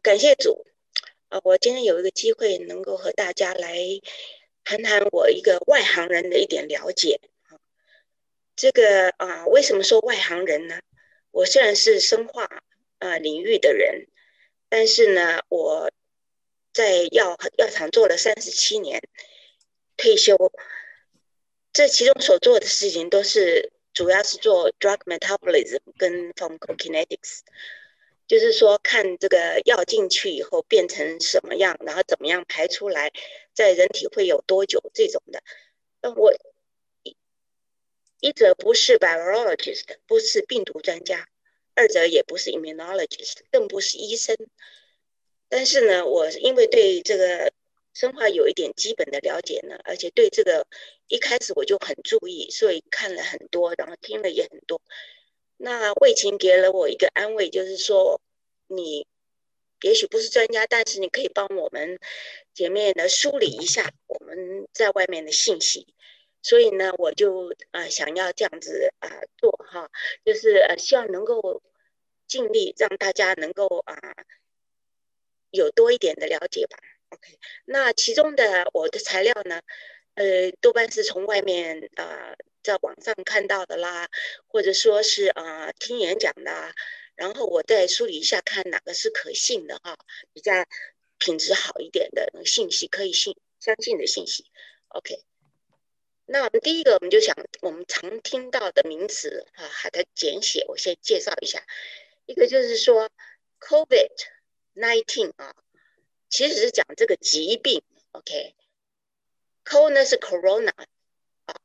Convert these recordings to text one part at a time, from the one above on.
感谢主，啊，我今天有一个机会能够和大家来谈谈我一个外行人的一点了解。这个啊，为什么说外行人呢？我虽然是生化啊领域的人，但是呢，我在药药厂做了三十七年，退休，这其中所做的事情都是主要是做 drug metabolism 跟 pharmacokinetics。就是说，看这个药进去以后变成什么样，然后怎么样排出来，在人体会有多久这种的。那我一一者不是 biologist，不是病毒专家；二者也不是 immunologist，更不是医生。但是呢，我因为对这个生化有一点基本的了解呢，而且对这个一开始我就很注意，所以看了很多，然后听了也很多。那魏琴给了我一个安慰，就是说，你也许不是专家，但是你可以帮我们姐妹的梳理一下我们在外面的信息。所以呢，我就啊想要这样子啊做哈，就是呃希望能够尽力让大家能够啊有多一点的了解吧。OK，那其中的我的材料呢，呃多半是从外面啊。在网上看到的啦，或者说是啊听演讲的，然后我再梳理一下，看哪个是可信的哈，比较品质好一点的信息，可以信相信的信息。OK，那我们第一个我们就想我们常听到的名词啊，它的简写我先介绍一下，一个就是说 COVID nineteen 啊，其实是讲这个疾病。OK，CO 呢是 Corona 啊。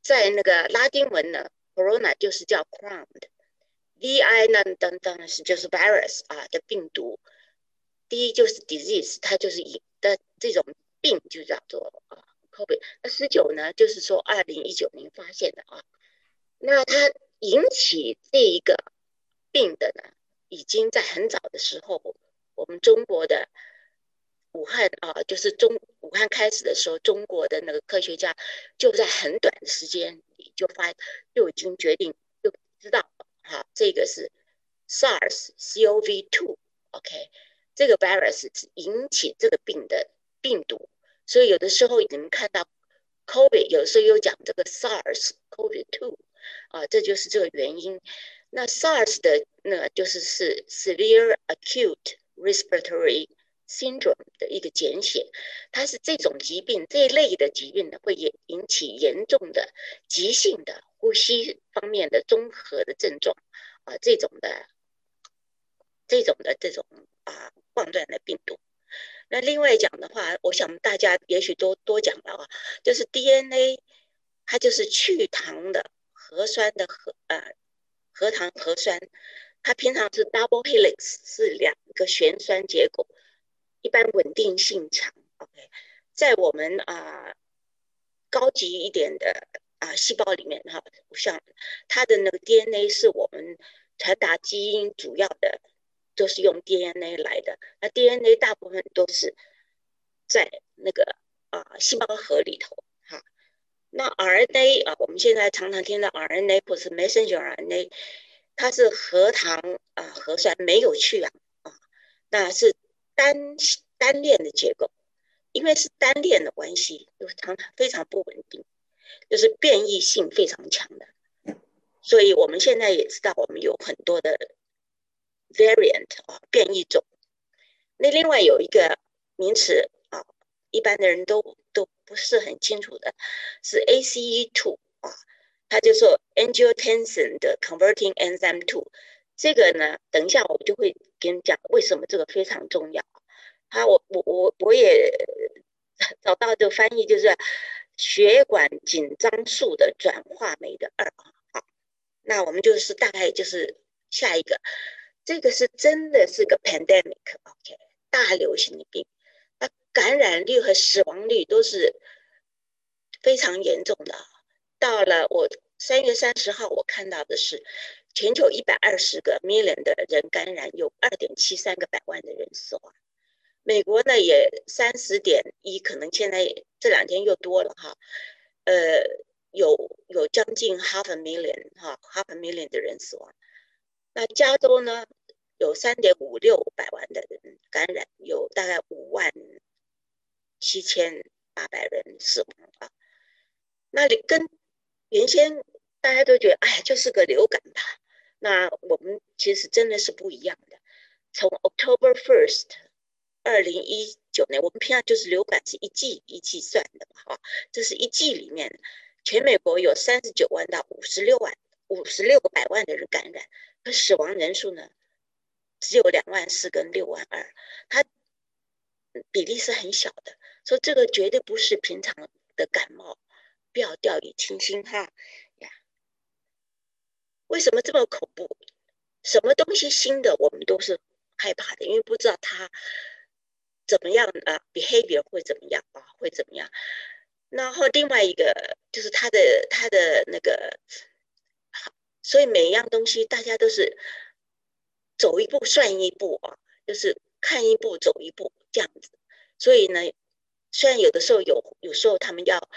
在那个拉丁文呢，corona 就是叫 crowned D I 呢等等是就是 virus 啊的病毒，d 就是 disease，它就是引的这种病就叫做啊 covid。那十九呢，就是说二零一九年发现的啊，那它引起这一个病的呢，已经在很早的时候，我们中国的。武汉啊，就是中武汉开始的时候，中国的那个科学家就在很短的时间里就发就已经决定就知道好，这个是 SARS-CoV-2，OK，这个 virus 是引起这个病的病毒，所以有的时候你们看到 COVID，有时候又讲这个 SARS-CoV-2，啊，这就是这个原因。那 SARS 的那就是是 Severe Acute Respiratory syndrome 的一个简写，它是这种疾病这一类的疾病呢，会引引起严重的急性的呼吸方面的综合的症状啊，这种的这种的这种啊冠状的病毒。那另外讲的话，我想大家也许都多讲了啊，就是 DNA，它就是去糖的核酸的核呃核糖核酸，它平常是 double helix 是两个旋酸结构。一般稳定性强，OK，在我们啊高级一点的啊细胞里面哈，像它的那个 DNA 是我们传达基因主要的，都是用 DNA 来的。那 DNA 大部分都是在那个啊细胞核里头哈。那 RNA 啊，我们现在常常听到 RNA 或是 messenger RNA，它是核糖啊核酸没有去氧啊，那是。单单链的结构，因为是单链的关系，就常常非常不稳定，就是变异性非常强的。所以我们现在也知道，我们有很多的 variant 啊变异种。那另外有一个名词啊，一般的人都都不是很清楚的，是 ACE2 啊，它就说 angiotensin 的 converting enzyme two。这个呢，等一下我就会跟你讲为什么这个非常重要。啊，我我我我也 找到这个翻译，就是血管紧张素的转化酶的二。好，那我们就是大概就是下一个，这个是真的是个 pandemic，OK，大流行的病，它感染率和死亡率都是非常严重的。到了我三月三十号，我看到的是。全球一百二十个 million 的人感染，有二点七三个百万的人死亡。美国呢也三十点一，可能现在这两天又多了哈。呃，有有将近 half a million 哈，half a million 的人死亡。那加州呢，有三点五六百万的人感染，有大概五万七千八百人死亡啊。那你跟原先大家都觉得，哎，就是个流感吧？那我们其实真的是不一样的。从 October first，二零一九年，我们平常就是流感是一季一季算的嘛，哈，这是一季里面，全美国有三十九万到五十六万，五十六个百万的人感染，可死亡人数呢，只有两万四跟六万二，它比例是很小的，所以这个绝对不是平常的感冒，不要掉以轻心哈。为什么这么恐怖？什么东西新的，我们都是害怕的，因为不知道它怎么样啊，behavior 会怎么样啊，会怎么样？然后另外一个就是它的它的那个，所以每一样东西大家都是走一步算一步啊，就是看一步走一步这样子。所以呢，虽然有的时候有有时候他们要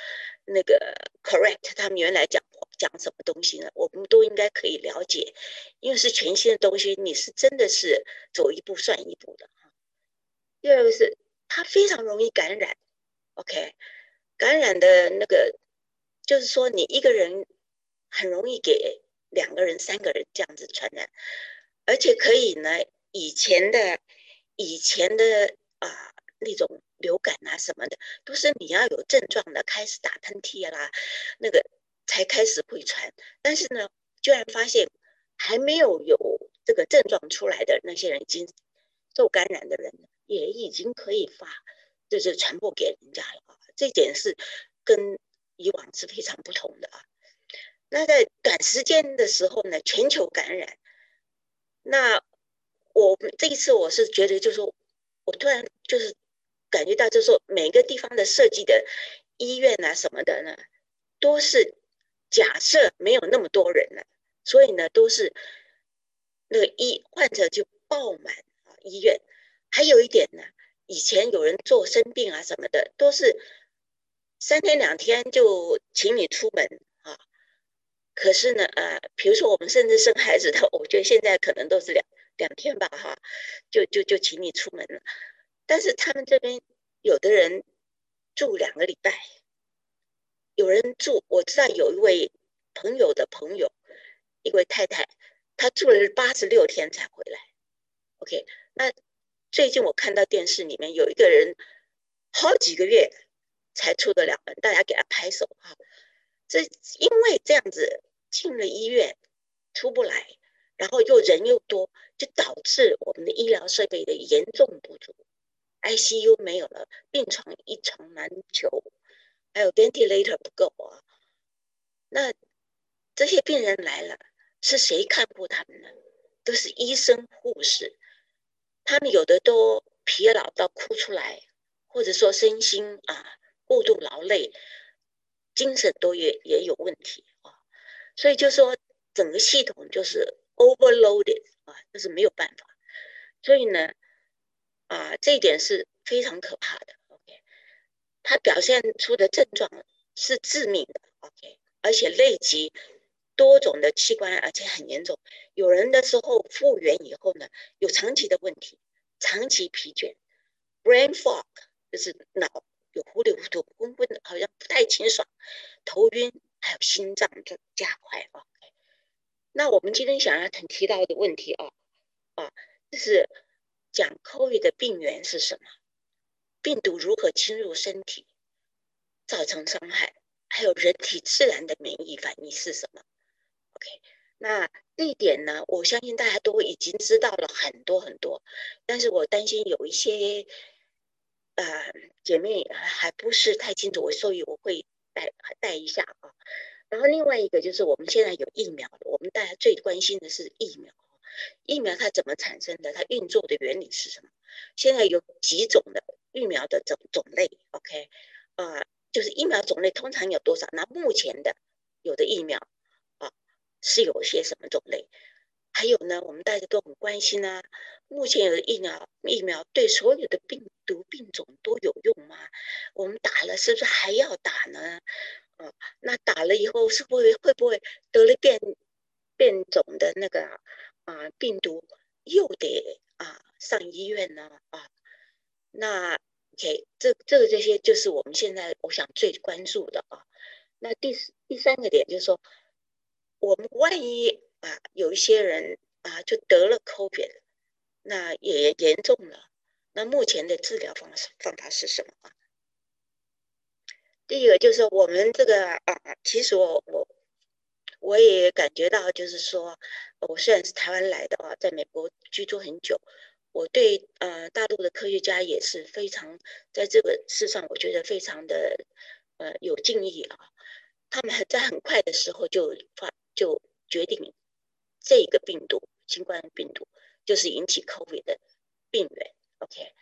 那个 correct 他们原来讲。讲什么东西呢？我们都应该可以了解，因为是全新的东西，你是真的是走一步算一步的哈。第二个是它非常容易感染，OK，感染的那个就是说你一个人很容易给两个人、三个人这样子传染，而且可以呢，以前的以前的啊那种流感啊什么的，都是你要有症状的开始打喷嚏啦，那个。才开始会传，但是呢，居然发现还没有有这个症状出来的那些人，已经受感染的人也已经可以发，就是传播给人家了啊。这点是跟以往是非常不同的啊。那在短时间的时候呢，全球感染，那我这一次我是觉得，就是说我突然就是感觉到，就是说每个地方的设计的医院啊什么的呢，都是。假设没有那么多人了，所以呢，都是那个医患者就爆满啊医院。还有一点呢，以前有人做生病啊什么的，都是三天两天就请你出门啊。可是呢，呃，比如说我们甚至生孩子的，我觉得现在可能都是两两天吧，哈，就就就请你出门了。但是他们这边有的人住两个礼拜。有人住，我知道有一位朋友的朋友，一位太太，她住了八十六天才回来。OK，那最近我看到电视里面有一个人好几个月才出得了门，大家给他拍手哈。这因为这样子进了医院出不来，然后又人又多，就导致我们的医疗设备的严重不足，ICU 没有了，病床一床难求。还有 ventilator 不够啊，那这些病人来了，是谁看护他们呢？都是医生护士，他们有的都疲劳到哭出来，或者说身心啊过度劳累，精神都也也有问题啊，所以就说整个系统就是 overloaded 啊，这是没有办法，所以呢，啊这一点是非常可怕的。OK，它表现出的症状是致命的，OK，而且累及多种的器官，而且很严重。有人的时候复原以后呢，有长期的问题，长期疲倦，brain fog，就是脑有糊里糊涂、昏昏的，好像不太清爽，头晕，还有心脏在加快，OK。那我们今天想要提提到的问题啊，啊，就是讲 COVID 的病源是什么？病毒如何侵入身体，造成伤害？还有人体自然的免疫反应是什么？OK，那这一点呢，我相信大家都已经知道了很多很多，但是我担心有一些呃姐妹还不是太清楚，所以我会带带一下啊。然后另外一个就是我们现在有疫苗，我们大家最关心的是疫苗，疫苗它怎么产生的？它运作的原理是什么？现在有几种的。疫苗的种种类，OK，啊，就是疫苗种类通常有多少？那目前的有的疫苗啊，是有些什么种类？还有呢，我们大家都很关心啊，目前有的疫苗疫苗对所有的病毒病种都有用吗？我们打了是不是还要打呢？啊，那打了以后是不是会不会得了变变种的那个啊病毒又得啊上医院呢啊。那 OK，这这个这些就是我们现在我想最关注的啊。那第第三个点就是说，我们万一啊有一些人啊就得了 COVID，那也严重了，那目前的治疗方式方法是什么啊？第一个就是我们这个啊，其实我我我也感觉到，就是说，我虽然是台湾来的啊，在美国居住很久，我对呃大陆的科学家也是非常在这个事上，我觉得非常的呃有敬意啊。他们在很快的时候就发就决定，这个病毒新冠病毒就是引起 COVID 的病源。OK，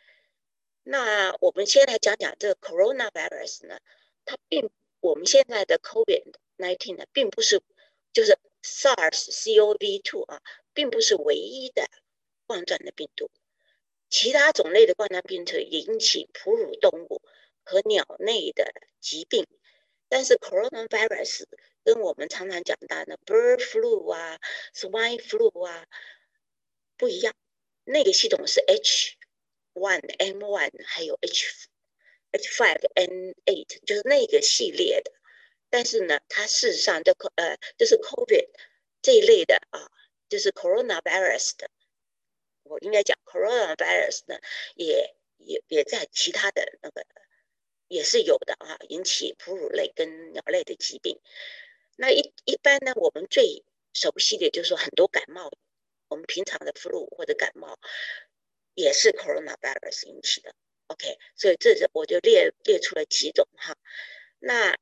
那我们先来讲讲这个 coronavirus 呢，它并我们现在的 COVID-19 呢，并不是就是 SARS-CoV-2 啊，并不是唯一的冠状的病毒，其他种类的冠状病毒引起哺乳动物和鸟类的疾病。但是 coronavirus 跟我们常常讲到的 bird flu 啊、swine flu 啊不一样，那个系统是 H1N1 还有 H H5N8，就是那个系列的。但是呢，它事实上就呃就是 COVID 这一类的啊，就是 coronavirus 的，我应该讲 coronavirus 呢，也也也在其他的那个。也是有的啊，引起哺乳类跟鸟类的疾病。那一一般呢，我们最熟悉的就是说很多感冒，我们平常的 flu 或者感冒也是 coronavirus 引起的。OK，所以这是我就列列出了几种哈。那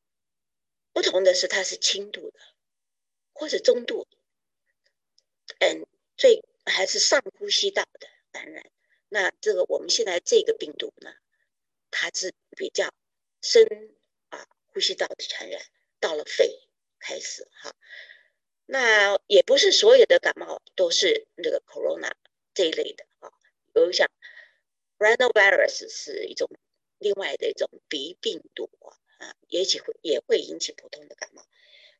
不同的是它是轻度的或者中度，嗯，最还是上呼吸道的感染。那这个我们现在这个病毒呢？它是比较深啊，呼吸道的传染到了肺开始哈，那也不是所有的感冒都是那个 corona 这一类的啊，有像 rhinovirus 是一种另外的一种鼻病毒啊，啊也许会也会引起普通的感冒，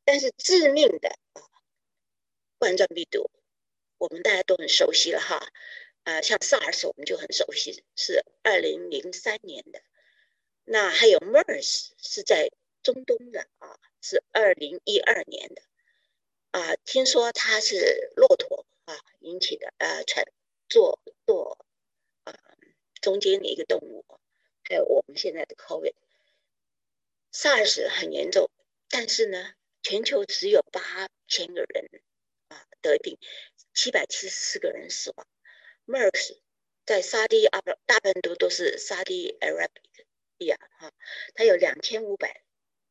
但是致命的啊冠状病毒，我们大家都很熟悉了哈。啊，像 SARS 我们就很熟悉，是二零零三年的。那还有 MERS 是在中东的啊，是二零一二年的。啊，听说它是骆驼啊引起的，呃，传做做啊中间的一个动物。还有我们现在的 COVID SARS 很严重，但是呢，全球只有八千个人啊得病，七百七十四个人死亡。MERS 在沙地阿拉大部分都都是沙地 Arabia 哈，它有两千五百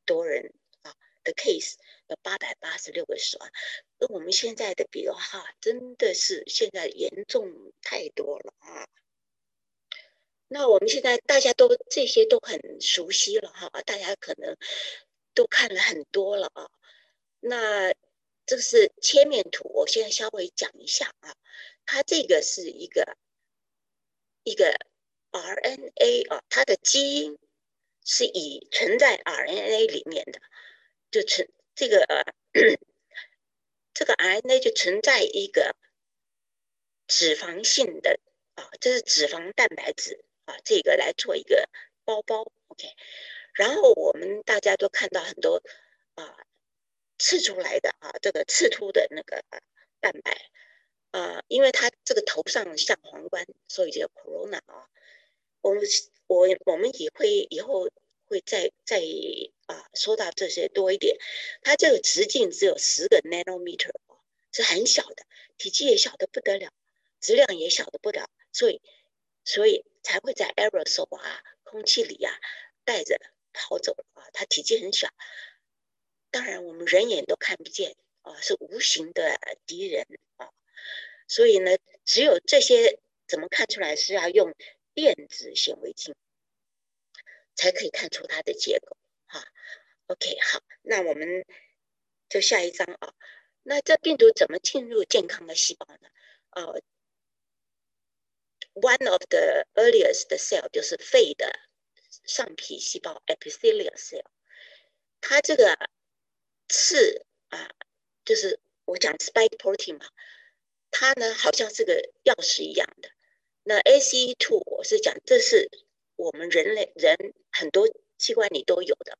多人啊的 case，有八百八十六个死亡，跟我们现在的比的话，真的是现在严重太多了啊。那我们现在大家都这些都很熟悉了哈，大家可能都看了很多了啊。那这是切面图，我现在稍微讲一下啊。它这个是一个一个 RNA 啊，它的基因是以存在 RNA 里面的，就存这个这个 RNA 就存在一个脂肪性的啊，这是脂肪蛋白质这个来做一个包包，OK。然后我们大家都看到很多啊刺出来的啊，这个刺突的那个蛋白。啊，因为它这个头上像皇冠，所以叫 corona 啊。我们我我们也会以后会再再啊说到这些多一点。它这个直径只有十个 nanometer 啊，是很小的，体积也小的不得了，质量也小的不得了，所以所以才会在 aerosol 啊空气里呀带着跑走啊。它体积很小，当然我们人眼都看不见啊，是无形的敌人啊。所以呢，只有这些怎么看出来是要用电子显微镜才可以看出它的结构哈。OK，好，那我们就下一章啊。那这病毒怎么进入健康的细胞呢？呃，one of the earliest cell 就是肺的上皮细胞 epithelial cell，它这个刺啊，就是我讲 spike protein 嘛。它呢好像是个钥匙一样的。那 ACE2 我是讲，这是我们人类人很多器官里都有的。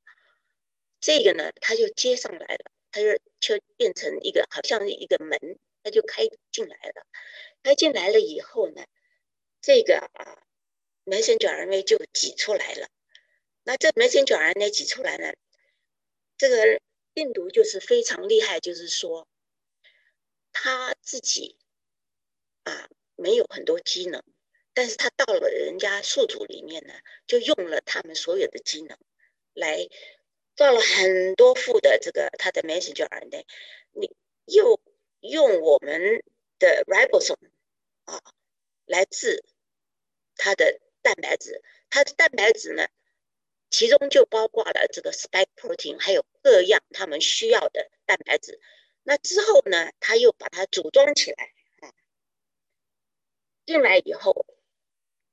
这个呢，它就接上来了，它就就变成一个好像一个门，它就开进来了。开进来了以后呢，这个啊，messenger RNA 就挤出来了。那这 messenger RNA 挤出来呢，这个病毒就是非常厉害，就是说，它自己啊没有很多机能，但是它到了人家宿主里面呢，就用了他们所有的机能来。造了很多副的这个它的 messenger RNA，你又用我们的 ribosome 啊来治它的蛋白质，它的蛋白质呢，其中就包括了这个 spike protein，还有各样他们需要的蛋白质。那之后呢，他又把它组装起来啊，进来以后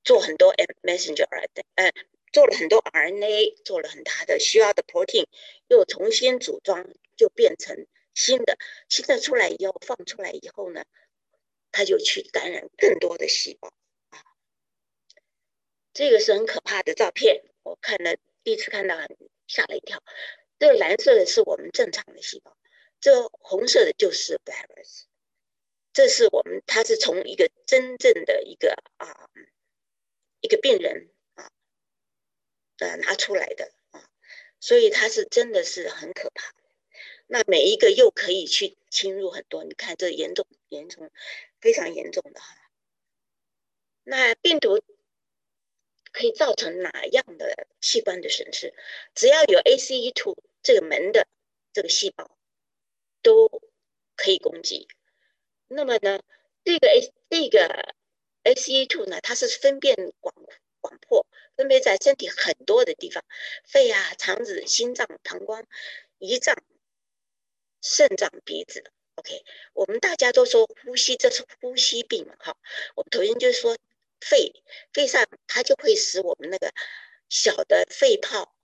做很多 messenger RNA，嗯。做了很多 RNA，做了很大的需要的 protein，又重新组装，就变成新的。新的出来以后，放出来以后呢，它就去感染更多的细胞。这个是很可怕的照片，我看了第一次看到，吓了一跳。这个蓝色的是我们正常的细胞，这红色的就是 virus。这是我们，它是从一个真正的一个啊一个病人。呃，拿出来的啊，所以它是真的是很可怕。那每一个又可以去侵入很多，你看这严重严重，非常严重的哈。那病毒可以造成哪样的器官的损失？只要有 ACE2 这个门的这个细胞都可以攻击。那么呢，这个 A 这个 ACE2 呢，它是分辨广广阔。分别在身体很多的地方，肺啊、肠子、心脏、膀胱、胰脏、肾脏、鼻子。OK，我们大家都说呼吸，这是呼吸病？哈，我们头先就说肺，肺上它就会使我们那个小的肺泡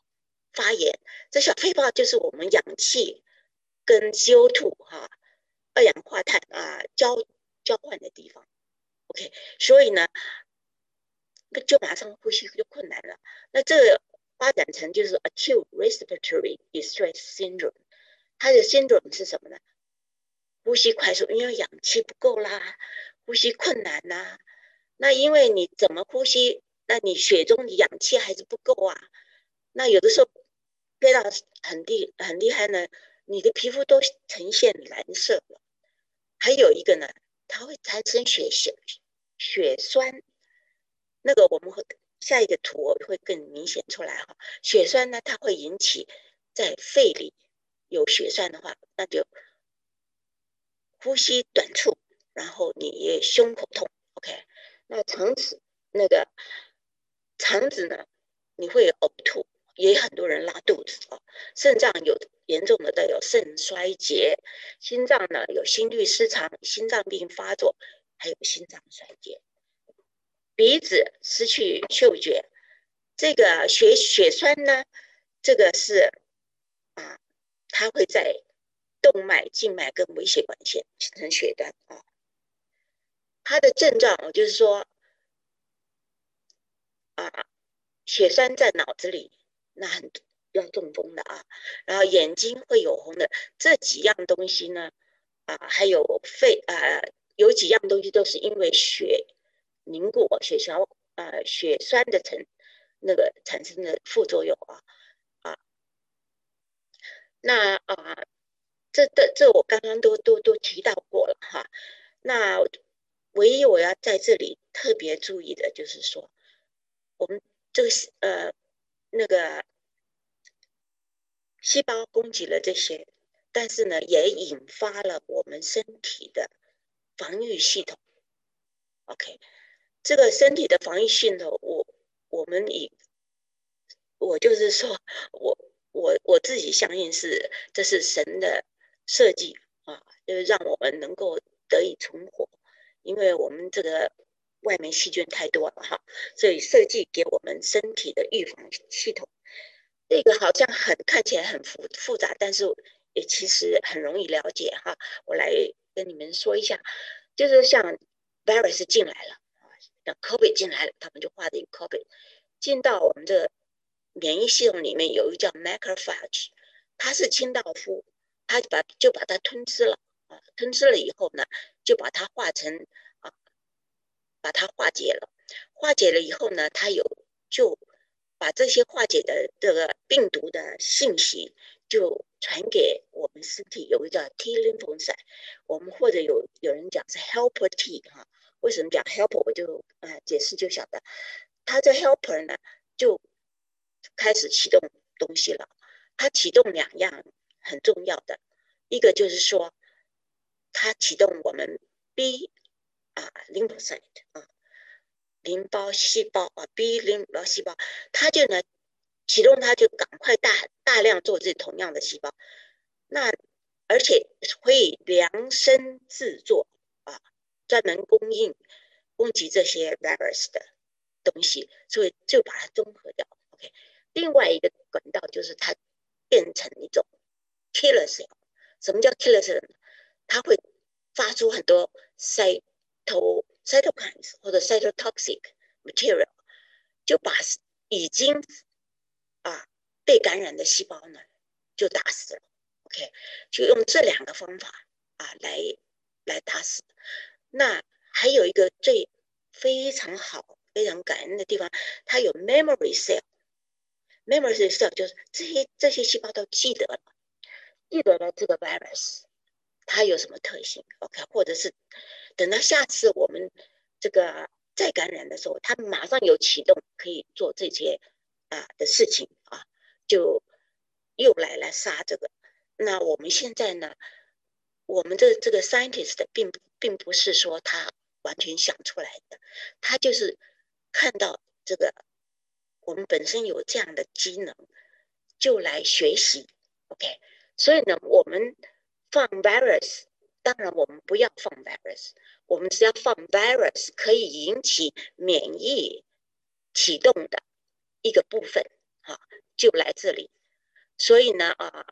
发炎。这小肺泡就是我们氧气跟 CO2 哈二氧化碳啊交交换的地方。OK，所以呢。就马上呼吸就困难了。那这个发展成就是 acute respiratory distress syndrome。它的 syndrome 是什么呢？呼吸快速，因为氧气不够啦，呼吸困难呐。那因为你怎么呼吸？那你血中的氧气还是不够啊。那有的时候憋到很厉很厉害呢，你的皮肤都呈现蓝色了。还有一个呢，它会产生血血血栓。那个我们会下一个图会更明显出来哈，血栓呢，它会引起在肺里有血栓的话，那就呼吸短促，然后你也胸口痛，OK？那肠子那个肠子呢，你会呕吐，也很多人拉肚子啊。肾脏有严重的带有肾衰竭，心脏呢有心律失常、心脏病发作，还有心脏衰竭。鼻子失去嗅觉，这个血血栓呢？这个是啊，它会在动脉、静脉跟微血管线形成血栓啊。它的症状就是说啊，血栓在脑子里，那很要中风的啊。然后眼睛会有红的，这几样东西呢啊，还有肺啊，有几样东西都是因为血。凝固血小呃血栓的成那个产生的副作用啊啊，那啊这这这我刚刚都都都提到过了哈。那唯一我要在这里特别注意的就是说，我们这个呃那个细胞攻击了这些，但是呢也引发了我们身体的防御系统。OK。这个身体的防御系统，我我们以我就是说，我我我自己相信是这是神的设计啊，就是让我们能够得以存活，因为我们这个外面细菌太多了哈，所以设计给我们身体的预防系统，这个好像很看起来很复复杂，但是也其实很容易了解哈。我来跟你们说一下，就是像 virus 进来了啊，像 COVID 进来了，他们就画的一个 COVID 进到我们的免疫系统里面，有一个叫 macrophage，它是清道夫，它把就把它吞吃了啊，吞吃了以后呢，就把它化成啊，把它化解了，化解了以后呢，它有就把这些化解的这个病毒的信息。就传给我们身体有一个叫 T lymphocyte，我们或者有有人讲是 helper T 哈，为什么讲 helper？我就呃解释就晓得，它这 helper 呢就开始启动东西了，它启动两样很重要的，一个就是说它启动我们 B 啊 lymphocyte 啊淋巴细胞啊 B 淋巴细胞，它就呢。启动它就赶快大大量做这同样的细胞，那而且可以量身制作啊，专门供应攻击这些 virus 的东西，所以就把它综合掉。OK，另外一个管道就是它变成一种 killer cell。什么叫 killer cell？它会发出很多 cyto cytokines 或者 cytotoxic material，就把已经啊，被感染的细胞呢，就打死了。OK，就用这两个方法啊来来打死。那还有一个最非常好、非常感恩的地方，它有 memory cell。memory cell 就是这些这些细胞都记得了，记得了这个 virus 它有什么特性。OK，或者是等到下次我们这个再感染的时候，它马上有启动，可以做这些。啊的事情啊，就又来来杀这个。那我们现在呢，我们的这个 scientist 并不并不是说他完全想出来的，他就是看到这个我们本身有这样的机能，就来学习。OK，所以呢，我们放 virus，当然我们不要放 virus，我们只要放 virus 可以引起免疫启动的。一个部分，哈，就来这里，所以呢，啊，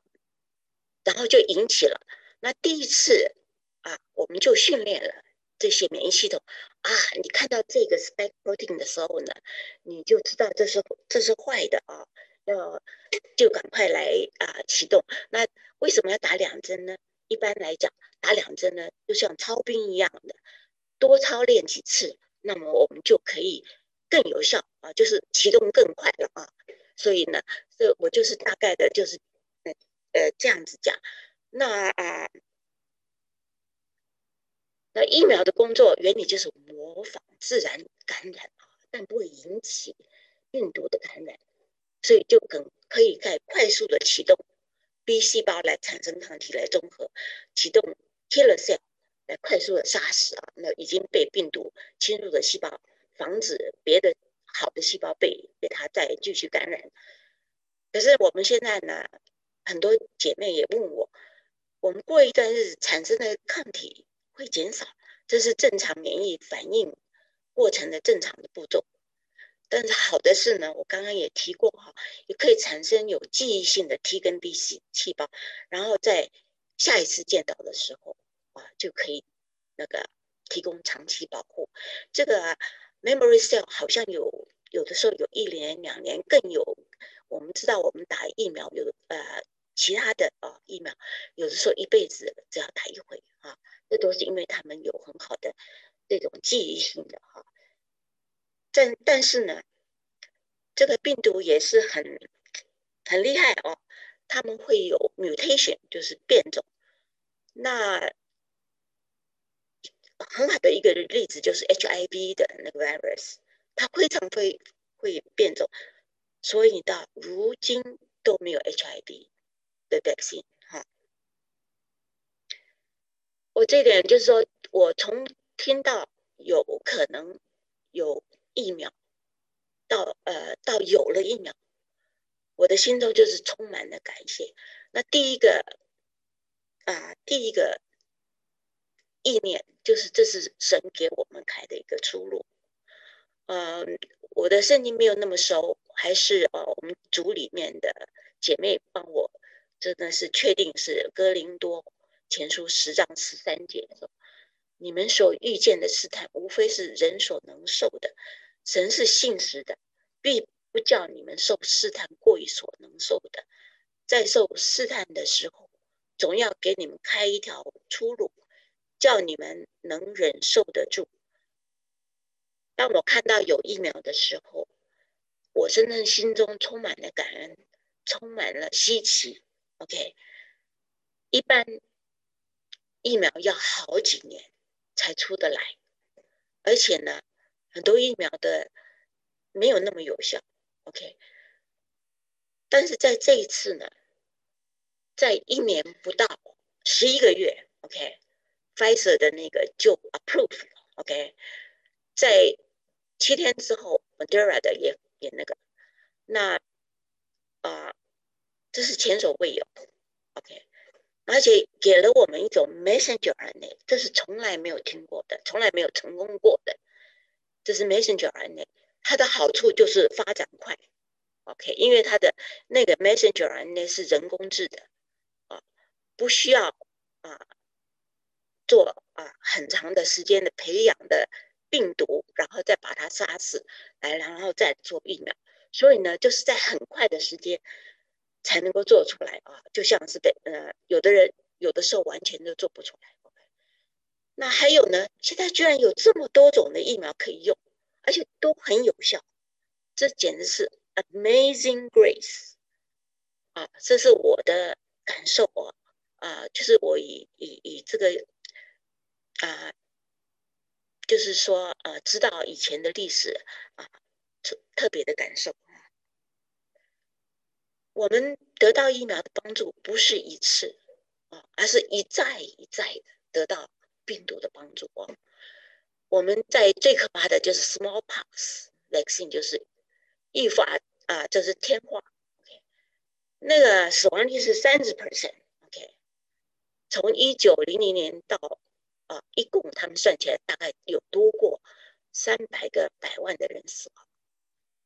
然后就引起了那第一次啊，我们就训练了这些免疫系统啊，你看到这个 spike protein 的时候呢，你就知道这是这是坏的啊，要就赶快来啊启动。那为什么要打两针呢？一般来讲，打两针呢，就像操兵一样的，多操练几次，那么我们就可以。更有效啊，就是启动更快了啊，所以呢，这我就是大概的，就是呃呃这样子讲。那啊，那疫苗的工作原理就是模仿自然感染啊，但不会引起病毒的感染，所以就更可以在快速的启动 B 细胞来产生抗体来综合，启动 killer cell 来快速的杀死啊，那已经被病毒侵入的细胞。防止别的好的细胞被被它再继续感染。可是我们现在呢，很多姐妹也问我，我们过一段日子产生的抗体会减少，这是正常免疫反应过程的正常的步骤。但是好的是呢，我刚刚也提过哈，也可以产生有记忆性的 T 跟 B 细细胞，然后在下一次见到的时候啊，就可以那个提供长期保护。这个。Memory cell 好像有有的时候有一年两年更有，我们知道我们打疫苗有呃其他的啊疫苗，有的时候一辈子只要打一回啊，这都是因为他们有很好的这种记忆性的哈。但但是呢，这个病毒也是很很厉害哦，他们会有 mutation 就是变种，那。很好的一个例子就是 HIV 的那个 virus，它非常会会变种，所以到如今都没有 HIV 的 vaccine 哈。我这点就是说，我从听到有可能有疫苗，到呃到有了疫苗，我的心中就是充满了感谢。那第一个啊，第一个。意念就是这是神给我们开的一个出路。嗯，我的圣经没有那么熟，还是呃我们组里面的姐妹帮我，真的是确定是哥林多前书十章十三节，你们所遇见的试探，无非是人所能受的。神是信实的，必不叫你们受试探过于所能受的。在受试探的时候，总要给你们开一条出路，叫你们能忍受得住。当我看到有疫苗的时候，我真的心中充满了感恩，充满了稀奇。OK，一般疫苗要好几年才出得来，而且呢，很多疫苗的没有那么有效。OK，但是在这一次呢，在一年不到十一个月，OK，Pfizer 的那个就 approve 了，OK，在七天之后，Moderna 的也也那个，那啊，这是前所未有，OK，而且给了我们一种 messenger，这是从来没有听过的，从来没有成功过的，这是 Messenger RNA。它的好处就是发展快，OK，因为它的那个 messenger RNA 是人工制的，啊，不需要啊做啊很长的时间的培养的病毒，然后再把它杀死，来然后再做疫苗，所以呢，就是在很快的时间才能够做出来啊，就像是的呃，有的人有的时候完全都做不出来那还有呢，现在居然有这么多种的疫苗可以用。而且都很有效，这简直是 amazing grace 啊！这是我的感受啊啊，就是我以以以这个啊，就是说呃，知道以前的历史啊，特特别的感受。我们得到疫苗的帮助不是一次啊，而是一再一再的得到病毒的帮助哦。我们在最可怕的就是 smallpox vaccine，就是预发啊，这是天花，OK，那个死亡率是三十 percent，OK，从一九零零年到啊，一共他们算起来大概有多过三百个百万的人死亡，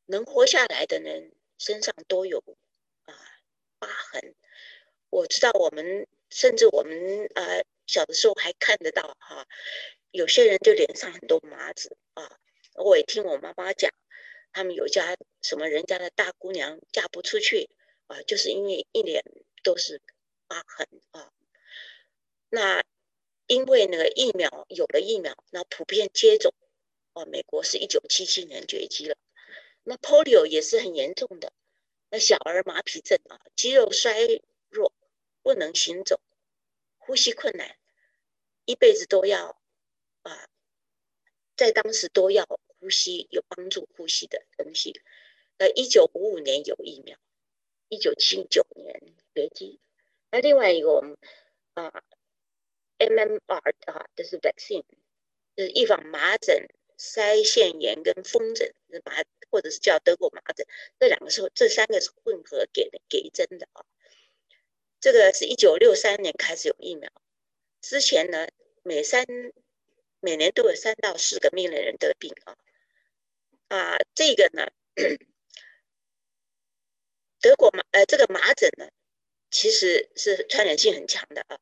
能活下来的人身上都有啊疤痕。我知道我们甚至我们啊小的时候还看得到哈。有些人就脸上很多麻子啊，我也听我妈妈讲，他们有家什么人家的大姑娘嫁不出去啊，就是因为一脸都是疤痕啊。那因为那个疫苗有了疫苗，那普遍接种啊，美国是一九七七年绝迹了。那 polio 也是很严重的，那小儿麻痹症啊，肌肉衰弱，不能行走，呼吸困难，一辈子都要。啊，在当时都要呼吸有帮助呼吸的东西。呃，一九五五年有疫苗，一九七九年绝迹。那另外一个我们啊，MMR 啊，这是 vaccine，就是预防麻疹、腮腺炎跟风疹，麻或者是叫德国麻疹，这两个是这三个是混合给的给针的啊。这个是一九六三年开始有疫苗，之前呢每三每年都有三到四个命令人得病啊啊，这个呢，德国麻呃这个麻疹呢，其实是传染性很强的啊。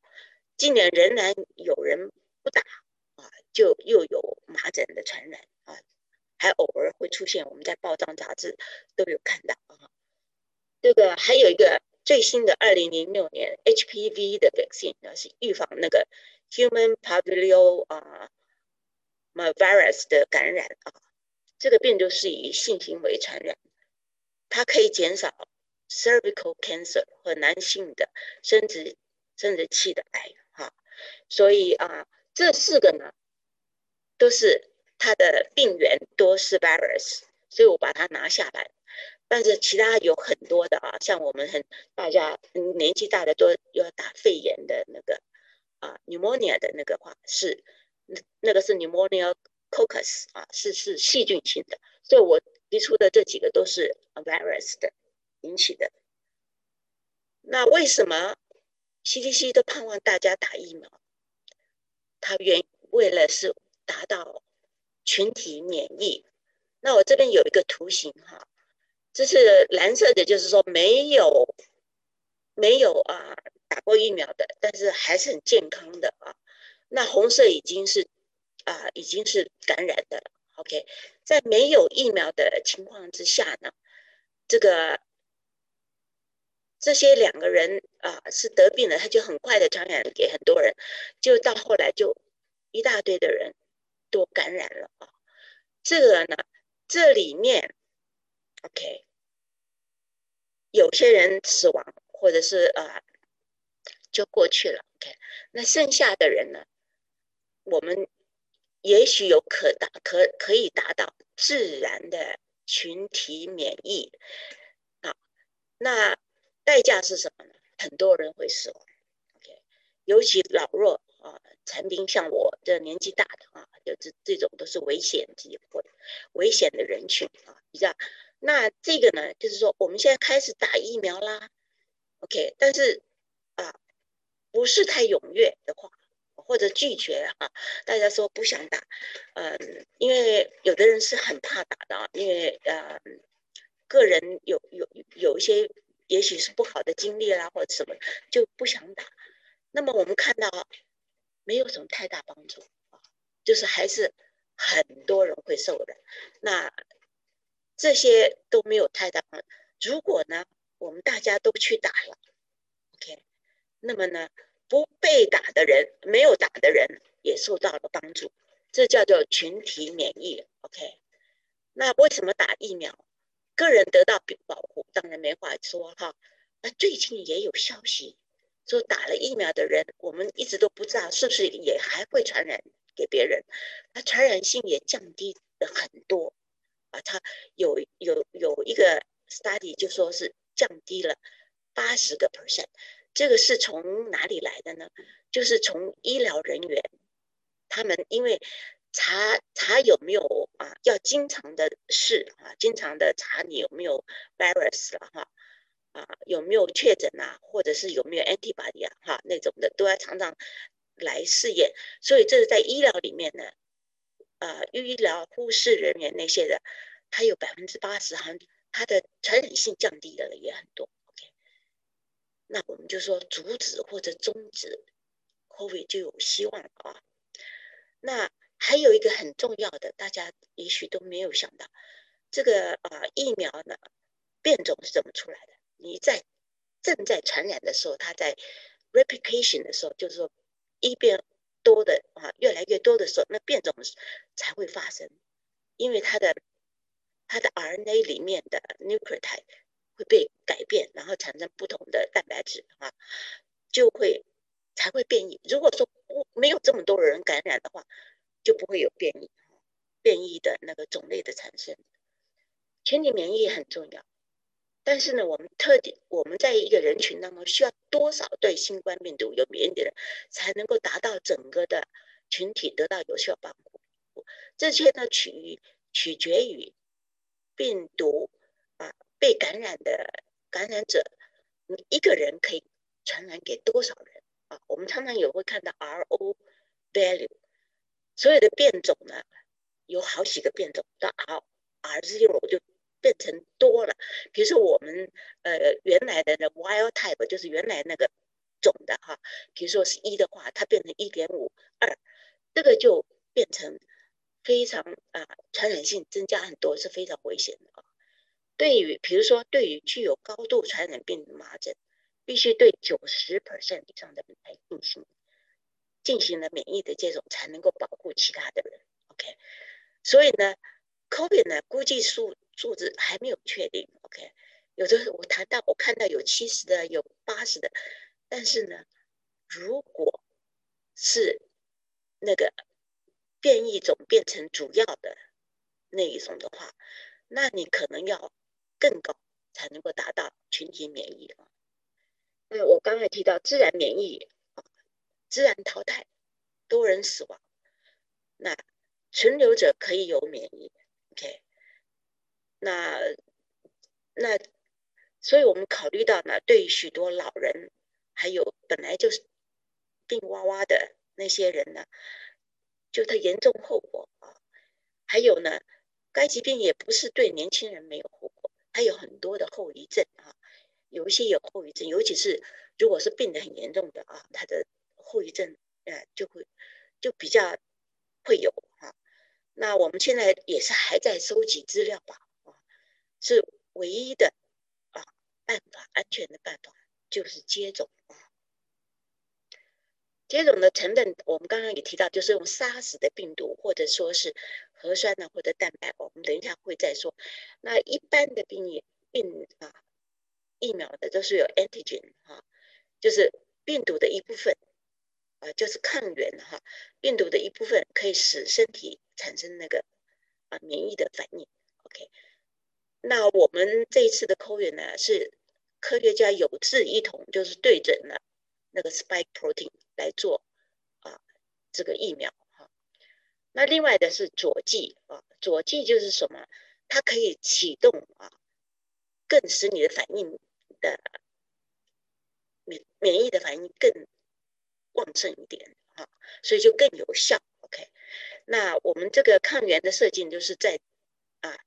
今年仍然有人不打啊，就又有麻疹的传染啊，还偶尔会出现，我们在报章杂志都有看到啊。这个还有一个最新的二零零六年 HPV 的 vaccine 呢，是预防那个 human papilloma virus 的感染啊，这个病毒是以性行为传染，它可以减少 cervical cancer 和男性的生殖生殖器的癌哈，所以啊，这四个呢都是它的病源都是 virus，所以我把它拿下来。但是其他有很多的啊，像我们很大家年纪大的都要打肺炎的那个啊 pneumonia 的那个话是。那那个是 pneumonia coccus 啊，是是细菌性的，所以我提出的这几个都是 virus 的引起的。那为什么 CDC 都盼望大家打疫苗？它原为了是达到群体免疫。那我这边有一个图形哈，这是蓝色的，就是说没有没有啊打过疫苗的，但是还是很健康的啊。那红色已经是啊已经是感染的了。OK，在没有疫苗的情况之下呢，这个这些两个人啊是得病了，他就很快的传染给很多人，就到后来就一大堆的人都感染了啊。这个呢，这里面 OK，有些人死亡或者是啊就过去了。OK，那剩下的人呢，我们。也许有可达可可以达到自然的群体免疫，啊，那代价是什么呢？很多人会死亡，OK，尤其老弱啊、残兵像我这年纪大的啊，就这这种都是危险机会、危险的人群啊，比较。那这个呢，就是说我们现在开始打疫苗啦，OK，但是啊，不是太踊跃的话。或者拒绝哈，大家说不想打，嗯，因为有的人是很怕打的，因为呃，个人有有有一些也许是不好的经历啦，或者什么就不想打。那么我们看到没有什么太大帮助啊，就是还是很多人会受的。那这些都没有太大帮。如果呢，我们大家都去打了，OK，那么呢？不被打的人，没有打的人也受到了帮助，这叫做群体免疫。OK，那为什么打疫苗？个人得到保护，当然没话说哈。那最近也有消息说，打了疫苗的人，我们一直都不知道是不是也还会传染给别人，那传染性也降低了很多啊。他有有有一个 study 就说是降低了八十个 percent。这个是从哪里来的呢？就是从医疗人员，他们因为查查有没有啊，要经常的试啊，经常的查你有没有 virus 了哈，啊有没有确诊啊，或者是有没有 antibody 啊哈那种的，都要常常来试验。所以这是在医疗里面呢，呃，医疗护士人员那些的，他有百分之八十，好像他的传染性降低了也很多。OK，那我们就说阻止或者终止 COVID 就有希望啊。那还有一个很重要的，大家也许都没有想到，这个啊疫苗呢变种是怎么出来的？你在正在传染的时候，它在 replication 的时候，就是说一变多的啊越来越多的时候，那变种才会发生，因为它的它的 RNA 里面的 nucleotide。会被改变，然后产生不同的蛋白质啊，就会才会变异。如果说不没有这么多人感染的话，就不会有变异，变异的那个种类的产生。群体免疫很重要，但是呢，我们特点我们在一个人群当中需要多少对新冠病毒有免疫的人，才能够达到整个的群体得到有效保护？这些呢，取于取决于病毒啊。被感染的感染者，你一个人可以传染给多少人啊？我们常常也会看到 R O value，所有的变种呢，有好几个变种，到 R R zero 就变成多了。比如说我们呃原来的那 wild type 就是原来那个种的哈，比如说是一的话，它变成一点五二，这个就变成非常啊传染性增加很多，是非常危险的啊。对于，比如说，对于具有高度传染病的麻疹，必须对九十 percent 以上的人来进行进行了免疫的接种，才能够保护其他的人。OK，所以呢，COVID 呢，估计数数字还没有确定。OK，有的我谈到，我看到有七十的，有八十的，但是呢，如果是那个变异种变成主要的那一种的话，那你可能要。更高才能够达到群体免疫啊。那我刚才提到自然免疫，自然淘汰，多人死亡，那存留者可以有免疫，OK？那那，所以我们考虑到呢，对于许多老人，还有本来就是病哇哇的那些人呢，就他严重后果啊，还有呢，该疾病也不是对年轻人没有后果。它有很多的后遗症啊，有一些有后遗症，尤其是如果是病得很严重的啊，它的后遗症呃就会就比较会有哈。那我们现在也是还在收集资料吧，是唯一的啊办法，安全的办法就是接种啊。接种的成本，我们刚刚也提到，就是用杀死的病毒，或者说是核酸呢，或者蛋白。我们等一下会再说。那一般的病疫病啊，疫苗的都是有 antigen 哈，就是病毒的一部分啊，就是抗原哈，病毒的一部分可以使身体产生那个啊免疫的反应。OK，那我们这一次的科研呢，是科学家有志一同，就是对准了那个 spike protein。来做啊，这个疫苗哈。那另外的是佐剂啊，佐剂就是什么？它可以启动啊，更使你的反应的免免疫的反应更旺盛一点啊，所以就更有效。OK，那我们这个抗原的设计就是在啊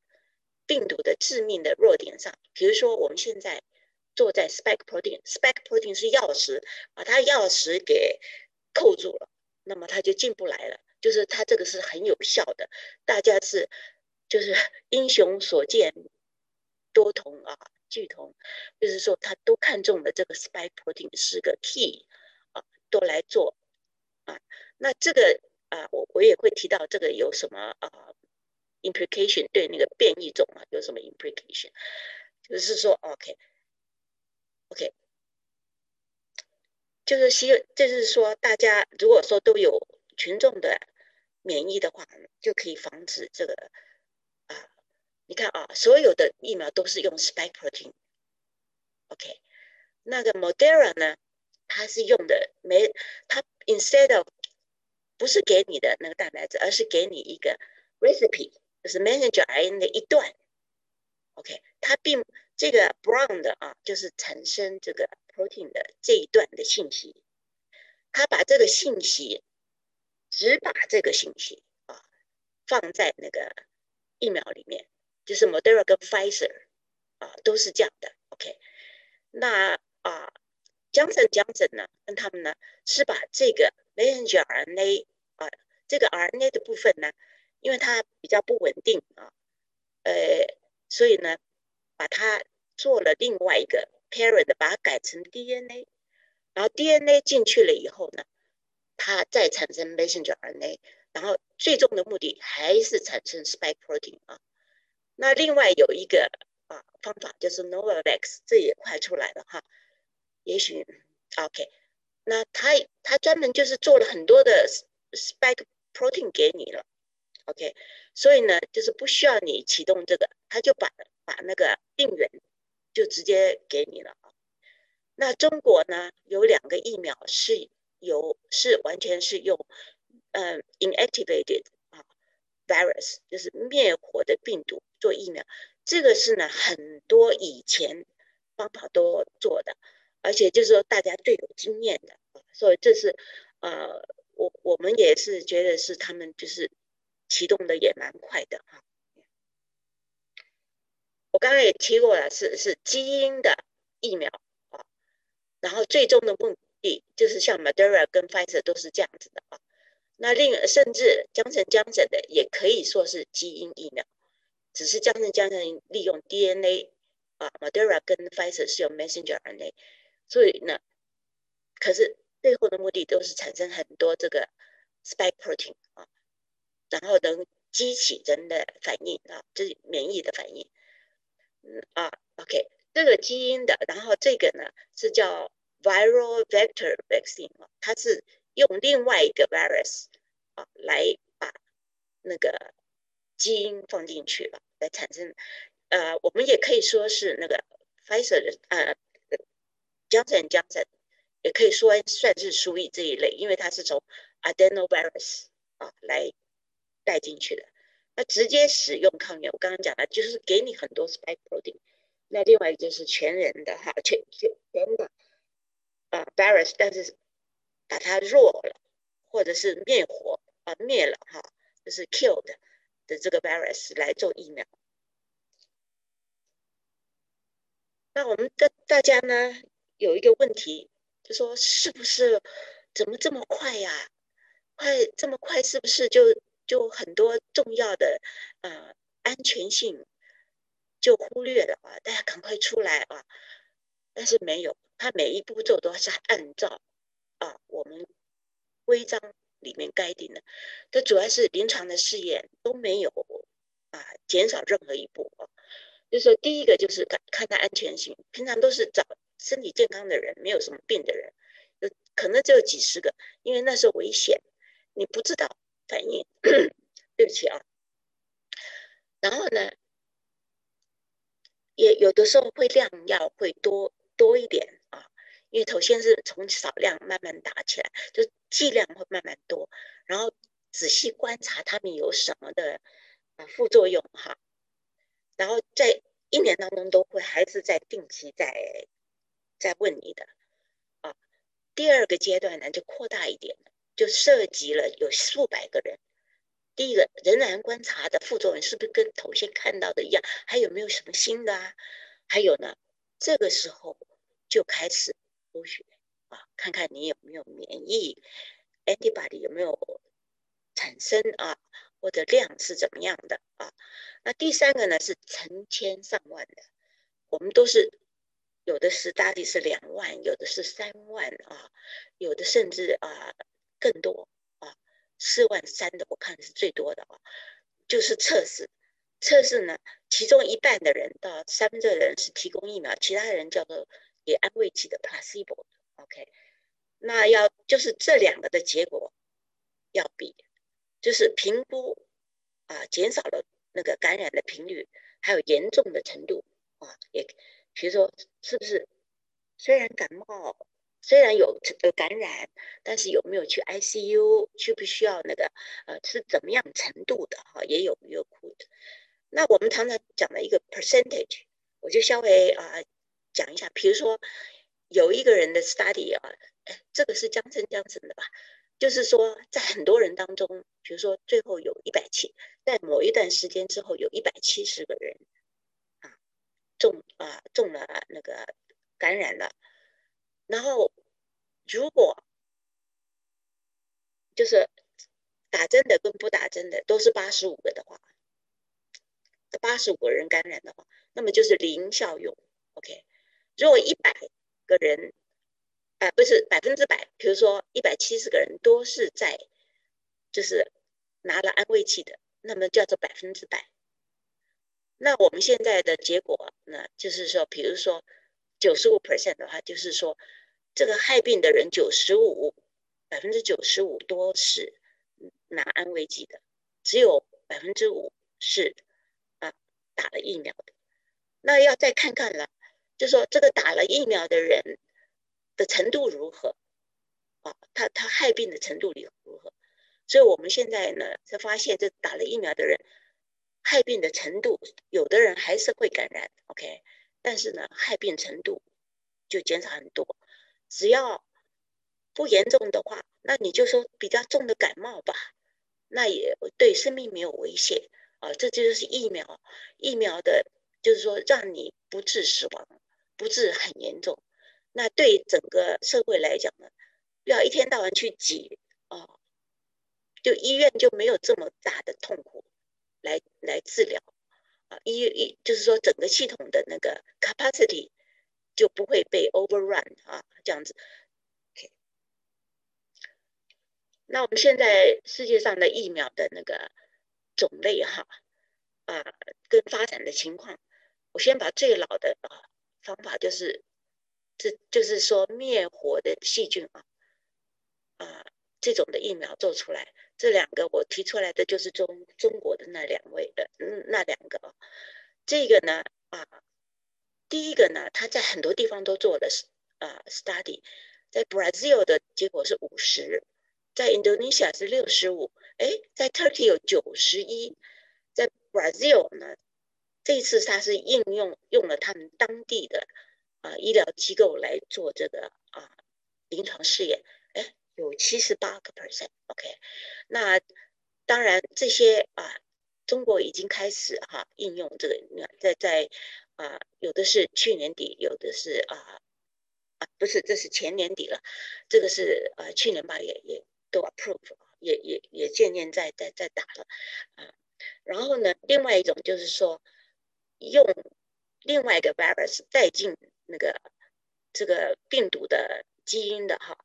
病毒的致命的弱点上，比如说我们现在。坐在 spike protein，spike protein 是钥匙，把它钥匙给扣住了，那么它就进不来了。就是它这个是很有效的，大家是就是 英雄所见多同啊，巨同，就是说他都看中了这个 spike protein 是个 key 啊，都来做啊。那这个啊，我我也会提到这个有什么啊 implication 对那个变异种啊有什么 implication，就是说 OK。OK，就是希，就是说，大家如果说都有群众的免疫的话，就可以防止这个啊。你看啊，所有的疫苗都是用 spike protein。OK，那个 modera 呢，它是用的没，它 instead of 不是给你的那个蛋白质，而是给你一个 recipe，就是 messenger RNA 的一段。OK，它并这个 brown 的啊，就是产生这个 protein 的这一段的信息，它把这个信息，只把这个信息啊放在那个疫苗里面，就是 Moderna 跟 Pfizer 啊都是这样的。OK，那啊，Johnson Johnson 呢，跟他们呢是把这个 messenger RNA 啊这个 RNA 的部分呢，因为它比较不稳定啊，呃。所以呢，把它做了另外一个 parent，把它改成 DNA，然后 DNA 进去了以后呢，它再产生 messenger RNA，然后最终的目的还是产生 spike protein 啊。那另外有一个啊方法就是 Novavax，这也快出来了哈。也许 OK，那他他专门就是做了很多的 spike protein 给你了。OK，所以呢，就是不需要你启动这个，他就把把那个病原就直接给你了啊。那中国呢，有两个疫苗是有是完全是用嗯 inactivated 啊 virus，就是灭活的病毒做疫苗。这个是呢很多以前方法都做的，而且就是说大家最有经验的，所以这是呃我我们也是觉得是他们就是。启动的也蛮快的哈，我刚刚也提过了，是是基因的疫苗啊，然后最终的目的就是像 Moderna 跟 Pfizer 都是这样子的啊，那另甚至江城江城的也可以说是基因疫苗，只是江城江城利用 DNA 啊，Moderna 跟 Pfizer 是用 messenger RNA，所以呢，可是最后的目的都是产生很多这个 spike protein 啊。然后能激起人的反应啊，这是免疫的反应。嗯啊，OK，这个基因的，然后这个呢是叫 viral vector vaccine 啊，它是用另外一个 virus 啊来把那个基因放进去了，来产生。呃，我们也可以说是那个 Pfizer 的呃，Johnson Johnson 也可以说算是属于这一类，因为它是从 adenovirus 啊来。带进去的，那直接使用抗原，我刚刚讲的，就是给你很多 spike protein。那另外一个就是全人的哈，全全全的啊 virus，但是把它弱了，或者是灭活啊灭了哈，就是 killed 的这个 virus 来做疫苗。那我们的大家呢有一个问题，就说是不是怎么这么快呀？快这么快，是不是就就很多重要的呃安全性就忽略了啊，大家赶快出来啊！但是没有，它每一步骤都是按照啊我们规章里面该定的，它主要是临床的试验都没有啊减少任何一步啊。就说，第一个就是看看它安全性，平常都是找身体健康的人，没有什么病的人，就可能只有几十个，因为那时候危险，你不知道。反应，对不起啊。然后呢，也有的时候会量要会多多一点啊，因为头先是从少量慢慢打起来，就剂量会慢慢多，然后仔细观察他们有什么的副作用哈。然后在一年当中都会还是在定期在在问你的啊。第二个阶段呢就扩大一点。就涉及了有数百个人。第一个，仍然观察的副作用是不是跟头先看到的一样？还有没有什么新的啊？还有呢，这个时候就开始抽血啊，看看你有没有免疫 antibody 有没有产生啊，或者量是怎么样的啊？那第三个呢是成千上万的，我们都是有的是大体是两万，有的是三万啊，有的甚至啊。更多啊，四万三的我看是最多的啊，就是测试，测试呢，其中一半的人到三分之二人是提供疫苗，其他人叫做给安慰剂的 placebo，OK，那要就是这两个的结果要比，就是评估啊，减少了那个感染的频率，还有严重的程度啊，也比如说是不是虽然感冒。虽然有呃感染，但是有没有去 ICU，需不需要那个呃是怎么样程度的哈，也有有库的。那我们常常讲的一个 percentage，我就稍微啊讲一下。比如说有一个人的 study 啊，这个是江森江森的吧？就是说在很多人当中，比如说最后有一百七，在某一段时间之后有一百七十个人啊中啊中了那个感染了。然后，如果就是打针的跟不打针的都是八十五个的话，八十五个人感染的话，那么就是零效用。OK，如果一百个人，哎，不是百分之百，比如说一百七十个人都是在就是拿了安慰剂的，那么叫做百分之百。那我们现在的结果呢，就是说，比如说九十五 percent 的话，就是说。这个害病的人九十五，百分之九十五多是拿安慰剂的，只有百分之五是啊打了疫苗的。那要再看看了，就说这个打了疫苗的人的程度如何啊？他他害病的程度如如何？所以我们现在呢，才发现这打了疫苗的人害病的程度，有的人还是会感染，OK，但是呢，害病程度就减少很多。只要不严重的话，那你就说比较重的感冒吧，那也对生命没有危险啊。这就是疫苗，疫苗的，就是说让你不致死亡，不致很严重。那对整个社会来讲呢，要一天到晚去挤啊，就医院就没有这么大的痛苦来来治疗啊。医医就是说整个系统的那个 capacity。就不会被 overrun 啊，这样子。OK，那我们现在世界上的疫苗的那个种类哈啊，跟发展的情况，我先把最老的啊方法就是，这就是说灭活的细菌啊啊这种的疫苗做出来。这两个我提出来的就是中中国的那两位的嗯那两个啊，这个呢啊。第一个呢，他在很多地方都做了啊 study，在 Brazil 的结果是五十，在 Indonesia 是六十五，哎，在 Turkey 有九十一，在 Brazil 呢，这次他是应用用了他们当地的啊医疗机构来做这个啊临床试验，哎，有七十八个 percent，OK，那当然这些啊，中国已经开始哈应用这个，在在。啊，有的是去年底，有的是啊啊，不是，这是前年底了，这个是呃去年八月也都 approve 也也也渐渐在在在打了啊。然后呢，另外一种就是说用另外一个 virus 带进那个这个病毒的基因的哈，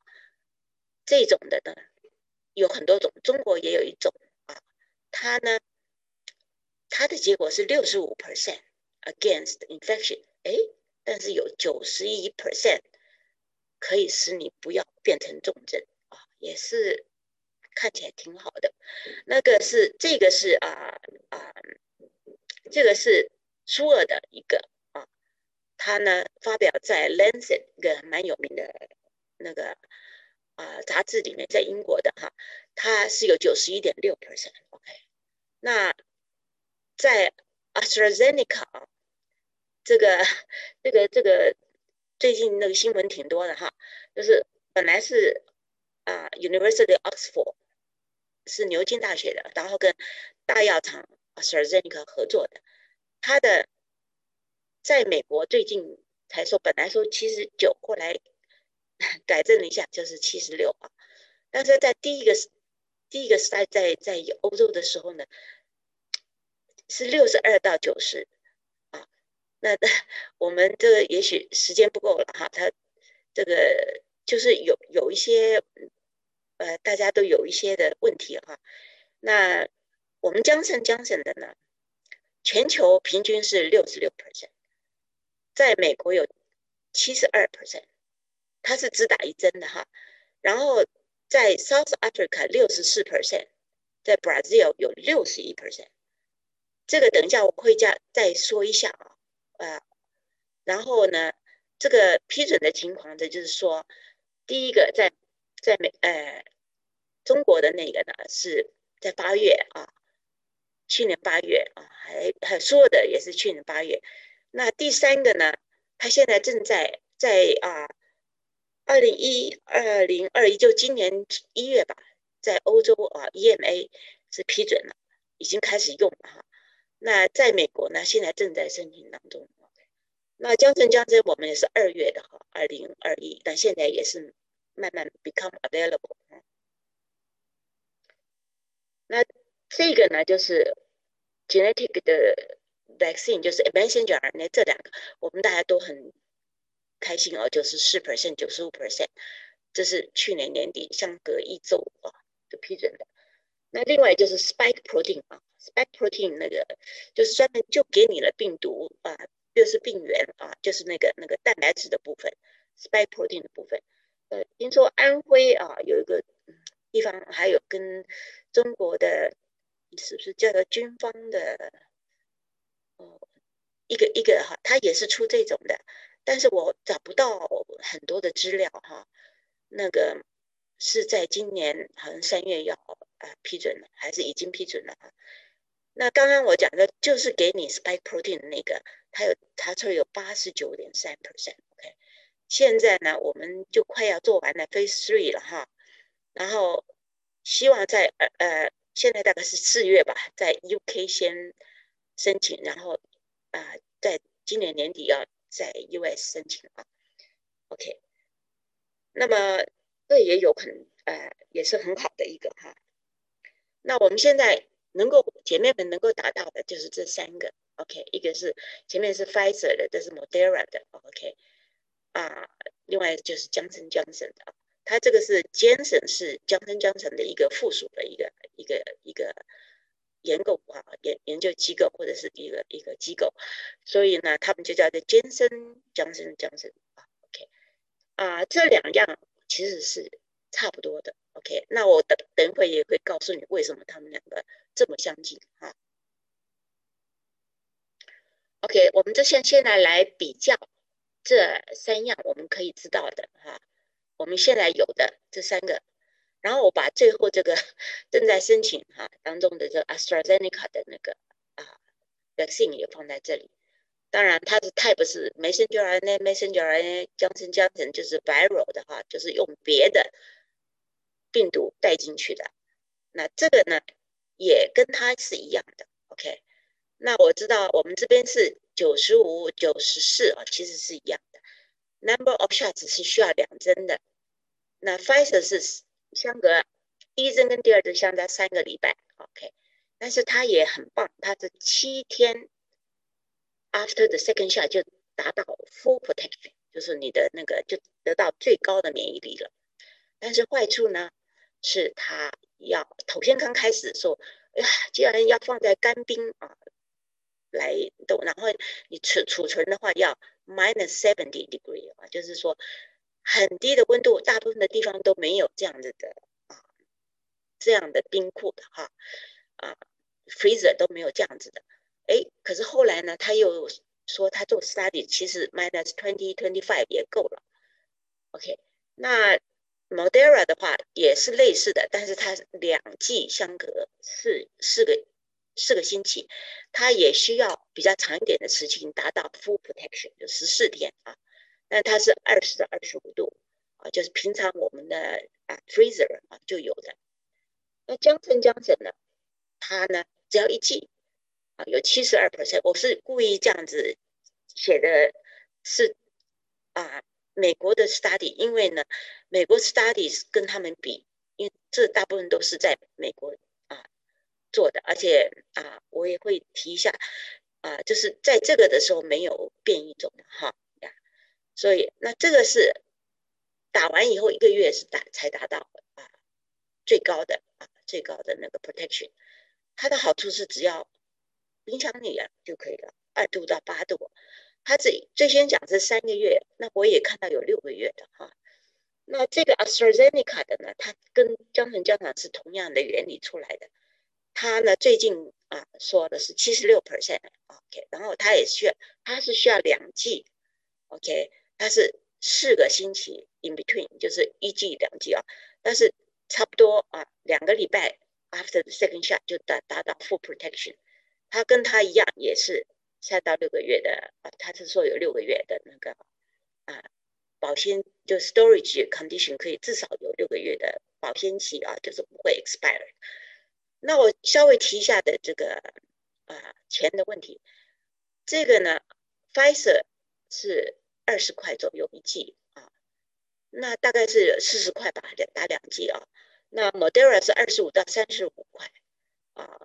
这种的呢有很多种，中国也有一种啊，它呢它的结果是六十五 percent against infection，哎，但是有九十一 percent 可以使你不要变成重症啊，也是。看起来挺好的，那个是这个是啊啊，这个是舒尔的一个啊，他呢发表在《Lancet》一个蛮有名的那个啊杂志里面，在英国的哈，它是有九十一点六 percent，OK。那在 AstraZeneca 啊，这个这个这个最近那个新闻挺多的哈，就是本来是啊 University of Oxford。是牛津大学的，然后跟大药厂 AstraZeneca 合作的。它的在美国最近才说，本来说七十九，后来 改正了一下，就是七十六啊。但是在第一个第一个时代在在欧洲的时候呢，是六十二到九十。那我们这个也许时间不够了哈，它这个就是有有一些。呃，大家都有一些的问题哈。那我们江省江省的呢，全球平均是六十六 percent，在美国有七十二 percent，它是只打一针的哈。然后在 South Africa 六十四 percent，在 Brazil 有六十一 percent。这个等一下我会加再说一下啊。啊，然后呢，这个批准的情况这，就是说，第一个在。在美，呃，中国的那个呢，是在八月啊，去年八月啊，还还说的也是去年八月。那第三个呢，他现在正在在啊，二零一二零二一，就今年一月吧，在欧洲啊，EMA 是批准了，已经开始用了哈。那在美国呢，现在正在申请当中。那江城江城，我们也是二月的哈，二零二一，但现在也是。慢慢 become available。那这个呢，就是 genetic 的 vaccine，就是 messenger RNA 这两个，我们大家都很开心哦，就是四 percent、九十五 percent，这是去年年底相隔一周啊就批准的。那另外就是 spike protein 啊，spike protein 那个就是专门就给你了病毒啊，就是病原啊，就是那个那个蛋白质的部分，spike protein 的部分。呃，听说安徽啊有一个地方，还有跟中国的，是不是叫做军方的？哦，一个一个哈，他也是出这种的，但是我找不到很多的资料哈。那个是在今年好像三月要啊批准了，还是已经批准了啊？那刚刚我讲的就是给你 spike protein 的那个，它有它说有八十九点三 percent，OK。现在呢，我们就快要做完了 Phase Three 了哈，然后希望在呃呃，现在大概是四月吧，在 UK 先申请，然后啊，在今年年底要在 US 申请啊。OK，那么这也有很呃，也是很好的一个哈。那我们现在能够姐妹们能够达到的就是这三个。OK，一个是前面是 Pfizer 的，这是 Moderna 的。OK。啊，另外就是江城江省的，它这个是 Johnson 是江城江省的一个附属的一个一个一个研究啊研研究机构或者是一个一个机构，所以呢，他们就叫做江生江生江省啊，OK，啊，这两样其实是差不多的，OK，那我等等会也会告诉你为什么他们两个这么相近啊，OK，我们这先现在来比较。这三样我们可以知道的哈，我们现在有的这三个，然后我把最后这个 正在申请哈当中的这 AstraZeneca 的那个啊 vaccine 也放在这里。当然它的 type 是 messenger RNA，messenger RNA 江城江城就是 viral 的哈，就是用别的病毒带进去的。那这个呢也跟它是一样的，OK。那我知道我们这边是。九十五、九十四啊，其实是一样的。Number of shots 是需要两针的。那 Pfizer 是相隔第一针跟第二针相差三个礼拜，OK，但是它也很棒，它是七天 after the second shot 就达到 full protection，就是你的那个就得到最高的免疫力了。但是坏处呢，是他要头先刚开始说，哎呀，既然要放在干冰啊来冻，然后你储储存的话要 minus seventy degree 啊，就是说很低的温度，大部分的地方都没有这样子的啊这样的冰库的哈啊 freezer 都没有这样子的。哎，可是后来呢，他又说他做 study，其实 minus twenty twenty five 也够了。OK，那。Modera 的话也是类似的，但是它两剂相隔四四个四个星期，它也需要比较长一点的时间达到 full protection，就十四天啊。但它是二十到二十五度啊，就是平常我们的啊 freezer 啊就有的。那江城江城呢，它呢只要一剂啊，有七十二 percent。我是故意这样子写的，是啊。美国的 study，因为呢，美国 studies 跟他们比，因为这大部分都是在美国啊做的，而且啊，我也会提一下啊，就是在这个的时候没有变异种的哈呀，所以那这个是打完以后一个月是达才达到啊最高的啊最高的那个 protection，它的好处是只要影响你啊就可以了，二度到八度。他最最先讲是三个月，那我也看到有六个月的哈。那这个 AstraZeneca 的呢，它跟江城江厂是同样的原理出来的。它呢最近啊说的是七十六 percent，OK，然后它也需要，它是需要两剂，OK，它是四个星期 in between，就是一剂两剂啊，但是差不多啊两个礼拜 after the second shot 就达达到 full protection。它跟它一样也是。三到六个月的啊，他是说有六个月的那个啊保鲜，就 storage condition 可以至少有六个月的保鲜期啊，就是不会 expire。那我稍微提一下的这个啊钱的问题，这个呢，Pfizer 是二十块左右一剂啊，那大概是四十块吧，两打两剂啊。那 Moderna 是二十五到三十五块啊。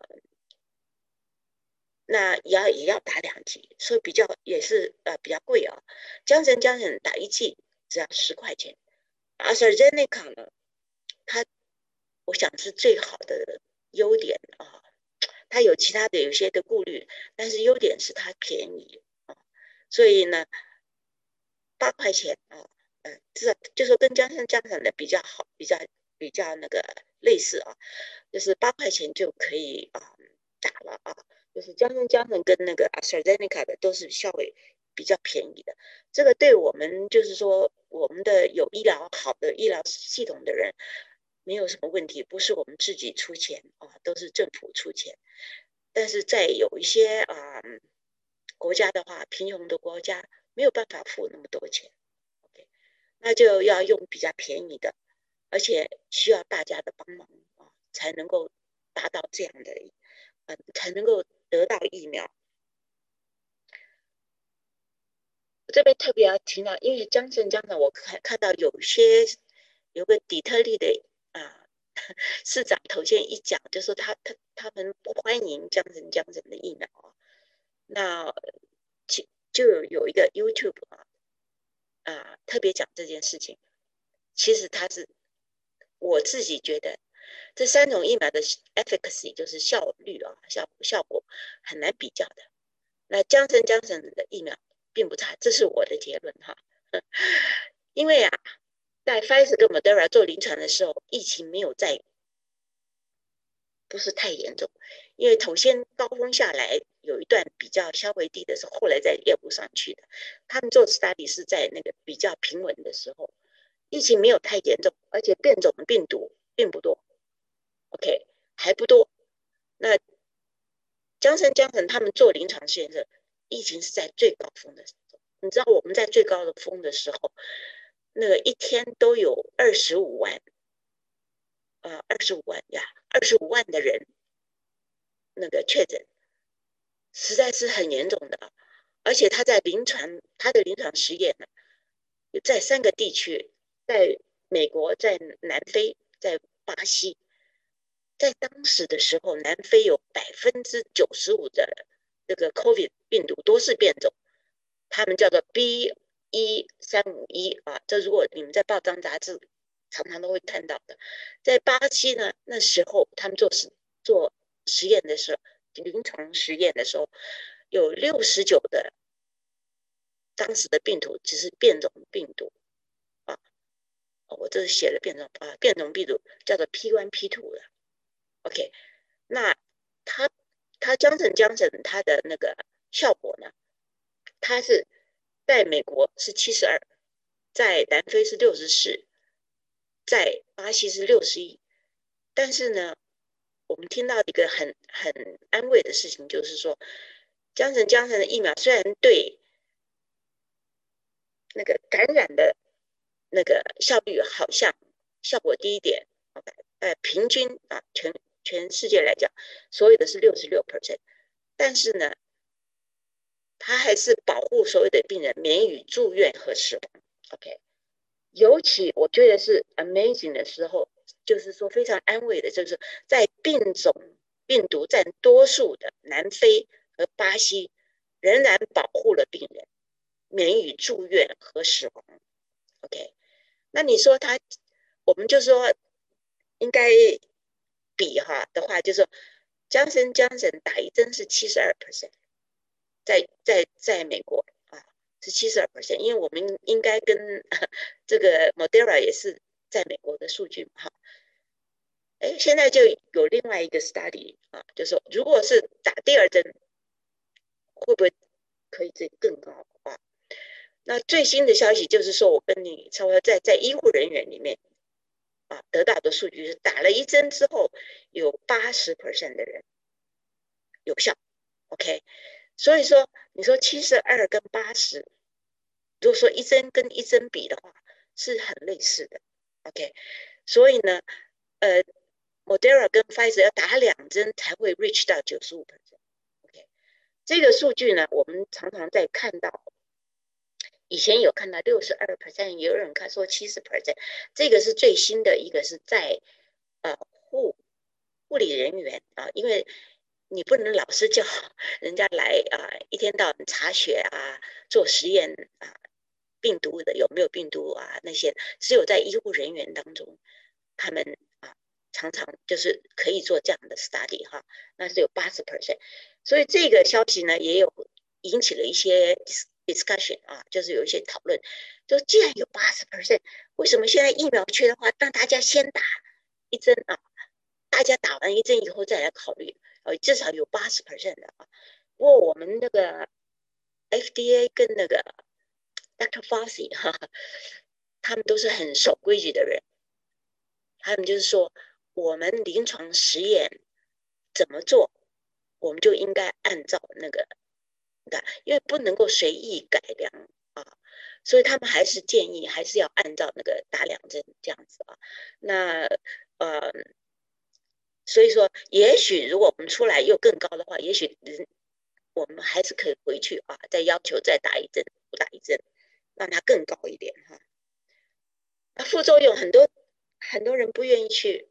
那也要也要打两剂，所以比较也是呃比较贵啊。江城江城打一剂只要十块钱，阿斯利内卡呢，它我想是最好的优点啊。它有其他的有些的顾虑，但是优点是它便宜啊。所以呢，八块钱啊，嗯，至少就说跟江城江城的比较好，比较比较那个类似啊，就是八块钱就可以啊打了啊。就是江生江生跟那个 AstraZeneca 的都是效率比较便宜的，这个对我们就是说我们的有医疗好的医疗系统的人没有什么问题，不是我们自己出钱啊，都是政府出钱。但是在有一些啊国家的话，贫穷的国家没有办法付那么多钱，OK，那就要用比较便宜的，而且需要大家的帮忙啊，才能够达到这样的，嗯，才能够。得到疫苗，我这边特别要提到，因为江镇江城，我看看到有些有个底特律的啊 市长头先一讲，就说他他他们不欢迎江镇江镇的疫苗啊，那就就有一个 YouTube 啊啊特别讲这件事情，其实他是我自己觉得。这三种疫苗的 efficacy 就是效率啊，效效果很难比较的。那江森江森的疫苗并不差，这是我的结论哈。因为啊，在 Pfizer 跟 Moderna 做临床的时候，疫情没有在，不是太严重。因为头先高峰下来有一段比较稍微低的时候，后来再业务上去的。他们做 study 是在那个比较平稳的时候，疫情没有太严重，而且变种的病毒并不多。OK，还不多。那江城江城他们做临床试验的疫情是在最高峰的时候。你知道我们在最高的峰的时候，那个一天都有二十五万，呃，二十五万呀，二十五万的人那个确诊，实在是很严重的。而且他在临床，他的临床实验呢，在三个地区，在美国，在南非，在巴西。在当时的时候，南非有百分之九十五的这个 COVID 病毒都是变种，他们叫做 B 一三五一啊。这如果你们在报章杂志常常都会看到的。在巴西呢，那时候他们做实做实验的时候，临床实验的时候，有六十九的当时的病毒只是变种病毒啊。我这是写了变种啊，变种病毒叫做 P one P two 的。OK，那它它江省江省它的那个效果呢？它是在美国是七十二，在南非是六十四，在巴西是六十一。但是呢，我们听到一个很很安慰的事情，就是说江省江省的疫苗虽然对那个感染的那个效率好像效果低一点，呃，平均啊全。全世界来讲，所有的是六十六 percent，但是呢，它还是保护所有的病人免于住院和死亡。OK，尤其我觉得是 amazing 的时候，就是说非常安慰的，就是在病种病毒占多数的南非和巴西，仍然保护了病人免于住院和死亡。OK，那你说他，我们就说应该。比哈的话，就是说，江森江省打一针是七十二 percent，在在在美国啊是七十二 percent，因为我们应该跟这个 Moderna 也是在美国的数据嘛哈。哎，现在就有另外一个 study 啊，就是说，如果是打第二针，会不会可以这更高啊？那最新的消息就是说，我跟你差不多在在医护人员里面。啊，得到的数据是打了一针之后，有八十 percent 的人有效，OK，所以说你说七十二跟八十，如果说一针跟一针比的话，是很类似的，OK，所以呢，呃，Moderna 跟 Pfizer 要打两针才会 reach 到九十五 percent，OK，这个数据呢，我们常常在看到。以前有看到六十二 percent，也有人看说七十 percent，这个是最新的一个是在呃护护理人员啊，因为你不能老是叫 人家来啊，一天到晚查血啊，做实验啊，病毒的有没有病毒啊那些，只有在医护人员当中，他们啊常常就是可以做这样的 study 哈，那是有八十 percent，所以这个消息呢也有引起了一些。Discussion 啊，就是有一些讨论，就既然有八十 percent，为什么现在疫苗缺的话，让大家先打一针啊？大家打完一针以后再来考虑，呃，至少有八十 percent 的啊。不过我们那个 FDA 跟那个 Dr. Fauci 哈，他们都是很守规矩的人，他们就是说，我们临床实验怎么做，我们就应该按照那个。因为不能够随意改良啊，所以他们还是建议还是要按照那个打两针这样子啊。那呃，所以说，也许如果我们出来又更高的话，也许人我们还是可以回去啊，再要求再打一针，打一针，让它更高一点哈。那副作用很多，很多人不愿意去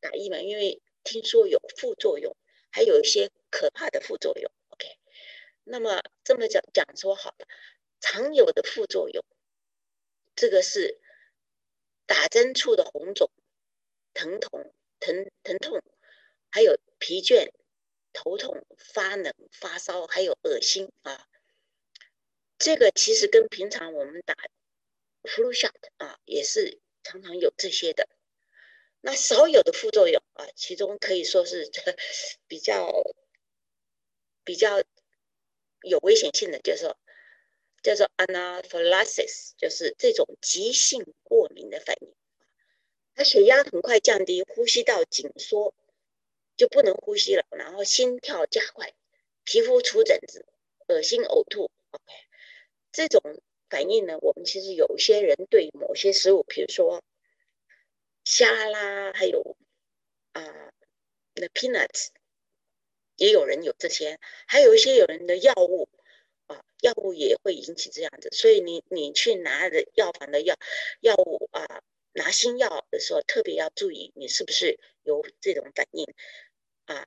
打疫苗，因为听说有副作用，还有一些可怕的副作用。那么这么讲讲说好了，常有的副作用，这个是打针处的红肿、疼痛、疼疼痛，还有疲倦、头痛、发冷、发烧，还有恶心啊。这个其实跟平常我们打 flu shot 啊，也是常常有这些的。那少有的副作用啊，其中可以说是比 较比较。有危险性的，就是说叫做 anaphylaxis，就是这种急性过敏的反应。他血压很快降低，呼吸道紧缩，就不能呼吸了，然后心跳加快，皮肤出疹子，恶心呕吐。OK，这种反应呢，我们其实有些人对某些食物，比如说虾啦，还有啊 the peanuts。也有人有这些，还有一些有人的药物啊，药物也会引起这样子。所以你你去拿的药房的药药物啊，拿新药的时候特别要注意，你是不是有这种反应啊，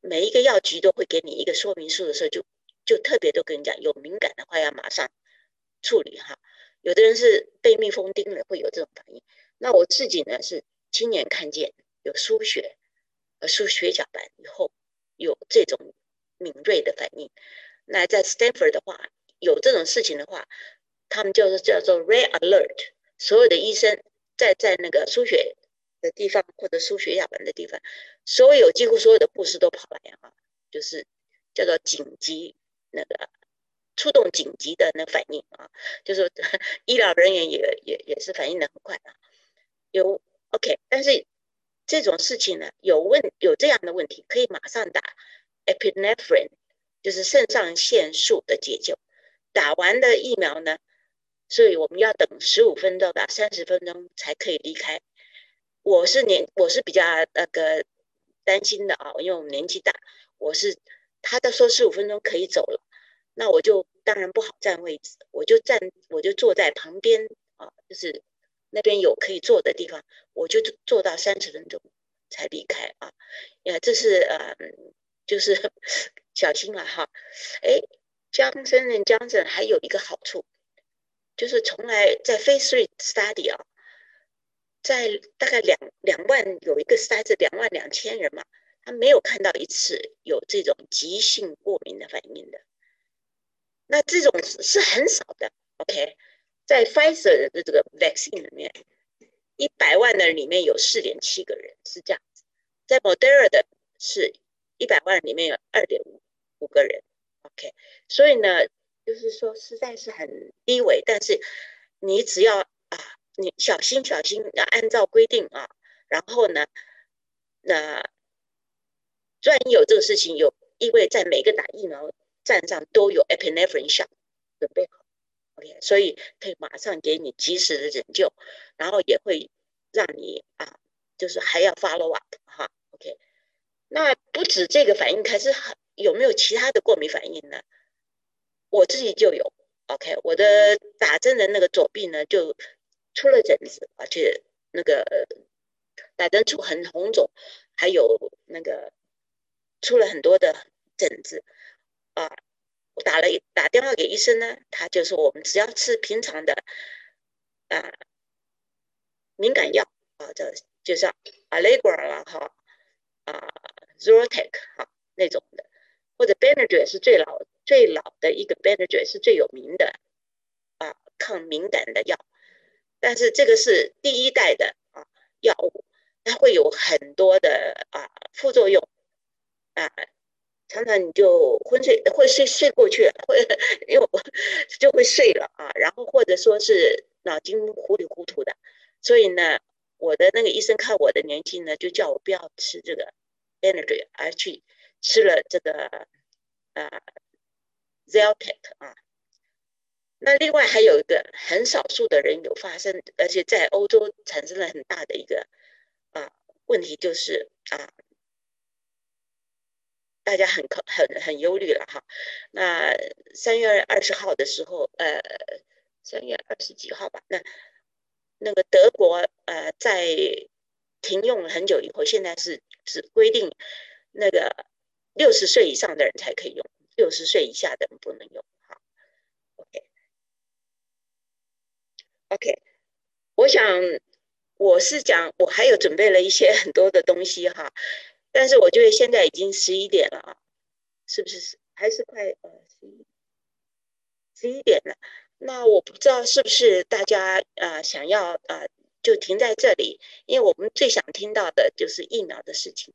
每一个药局都会给你一个说明书的时候，就就特别都跟你讲，有敏感的话要马上处理哈。有的人是被蜜蜂叮了会有这种反应，那我自己呢是亲眼看见有输血，呃输血小板以后有这种敏锐的反应。那在 Stanford 的话，有这种事情的话，他们叫做叫做 Red Alert，所有的医生在在那个输血的地方或者输血小板的地方，所有几乎所有的护士都跑来啊，就是叫做紧急那个。触动紧急的那反应啊，就是 医疗人员也也也是反应的很快啊。有 OK，但是这种事情呢，有问有这样的问题，可以马上打 epinephrine，就是肾上腺素的解救。打完的疫苗呢，所以我们要等十五分钟到三十分钟才可以离开。我是年我是比较那个担心的啊，因为我们年纪大，我是他都说十五分钟可以走了。那我就当然不好占位置，我就站，我就坐在旁边啊，就是那边有可以坐的地方，我就坐到三十分钟才离开啊。呀，这是呃，就是 小心了哈。哎，江森人江森还有一个好处，就是从来在 Phase Three Study 啊，在大概两两万有一个 study 两万两千人嘛，他没有看到一次有这种急性过敏的反应的。那这种是很少的，OK，在 Pfizer 的这个 vaccine 里面，一百万的里面有四点七个人是这样子，在 Moderna 的是一百万里面有二点五五个人，OK，所以呢，就是说实在是很低微，但是你只要啊，你小心小心要按照规定啊，然后呢，那专有这个事情有，因为在每个打疫苗。站上都有 epinephrine 相准备好，OK，所以可以马上给你及时的拯救，然后也会让你啊，就是还要 follow up 哈，OK。那不止这个反应，还是有没有其他的过敏反应呢？我自己就有，OK，我的打针的那个左臂呢就出了疹子，而且那个打针处很红肿，还有那个出了很多的疹子。啊，打了打电话给医生呢，他就说我们只要吃平常的啊敏感药啊，这就像 Allegra 啦哈啊 Zyrtec 哈那种的，或者 Benadryl 是最老最老的一个 Benadryl 是最有名的啊抗敏感的药，但是这个是第一代的啊药物，它会有很多的啊副作用啊。常常你就昏睡，会睡睡过去，会因为就会睡了啊，然后或者说是脑筋糊里糊涂的，所以呢，我的那个医生看我的年纪呢，就叫我不要吃这个 energy，而去吃了这个啊 Zeltec 啊。那另外还有一个很少数的人有发生，而且在欧洲产生了很大的一个啊问题，就是啊。大家很可很很忧虑了哈。那三月二十号的时候，呃，三月二十几号吧。那那个德国呃，在停用了很久以后，现在是只规定那个六十岁以上的人才可以用，六十岁以下的人不能用。哈 o k OK，我想我是讲，我还有准备了一些很多的东西哈。但是我觉得现在已经十一点了啊，是不是？还是快呃十一十一点了？那我不知道是不是大家呃想要呃就停在这里，因为我们最想听到的就是疫苗的事情。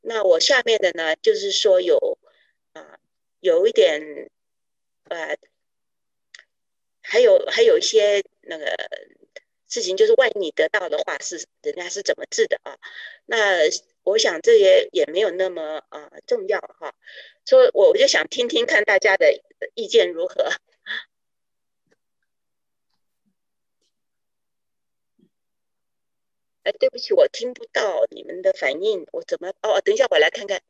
那我下面的呢，就是说有啊有一点呃还有还有一些那个事情，就是万一你得到的话，是人家是怎么治的啊？那。我想这也也没有那么啊重要哈，所以我我就想听听看大家的意见如何。哎，对不起，我听不到你们的反应，我怎么？哦，等一下，我来看看。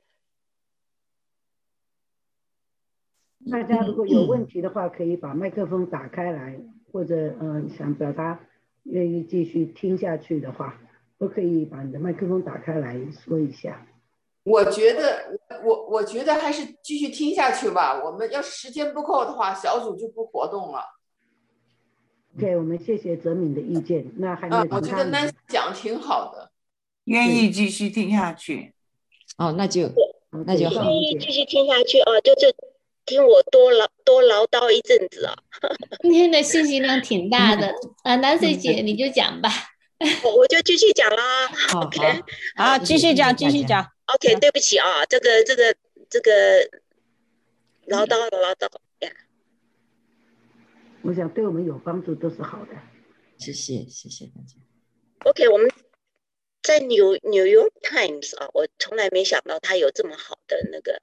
大家如果有问题的话，可以把麦克风打开来，或者嗯想表达，愿意继续听下去的话。都可以把你的麦克风打开来说一下。我觉得，我我觉得还是继续听下去吧。我们要是时间不够的话，小组就不活动了。OK，我们谢谢泽敏的意见。那还有嗯，我觉得那讲挺好的，愿意继续听下去。哦，那就那就好。愿意继续听下去啊，就就听我多唠多唠叨一阵子啊。今天的信息量挺大的啊，南水姐你就讲吧。我我就继续讲啦。OK，好，继续讲，继续讲。OK，对不起啊，这个这个这个唠叨唠叨呀。我想对我们有帮助都是好的。谢谢谢谢大家。OK，我们在纽纽约 Times 啊，我从来没想到他有这么好的那个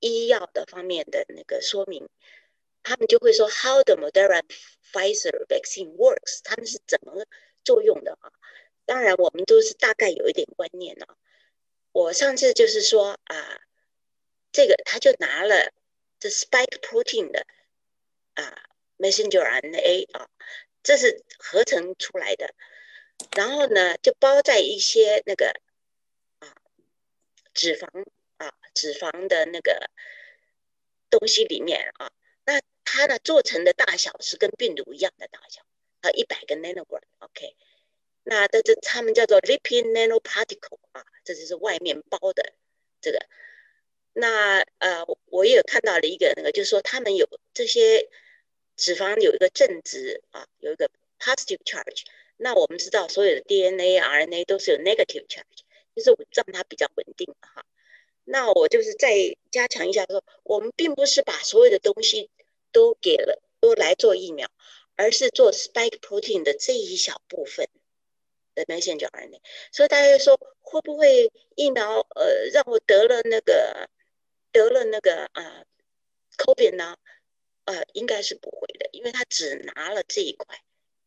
医药的方面的那个说明。他们就会说 How the Moderna Pfizer vaccine works，他们是怎么作用的啊？当然，我们都是大概有一点观念啊。我上次就是说啊，这个他就拿了这 spike protein 的啊 messenger RNA 啊，这是合成出来的，然后呢就包在一些那个啊脂肪啊脂肪的那个东西里面啊，那它呢做成的大小是跟病毒一样的大小，一百个 nanogram，OK。那这这他们叫做 lipid nanoparticle 啊，这就是外面包的这个。那呃，我也看到了一个那个，就是说他们有这些脂肪有一个正值啊，有一个 positive charge。那我们知道所有的 DNA、RNA 都是有 negative charge，就是让它比较稳定哈。那我就是再加强一下说，我们并不是把所有的东西都给了都来做疫苗，而是做 spike protein 的这一小部分。的 messenger RNA，所以大家说会不会疫苗呃让我得了那个得了那个啊 COVID 呢？呃，应该是不会的，因为他只拿了这一块，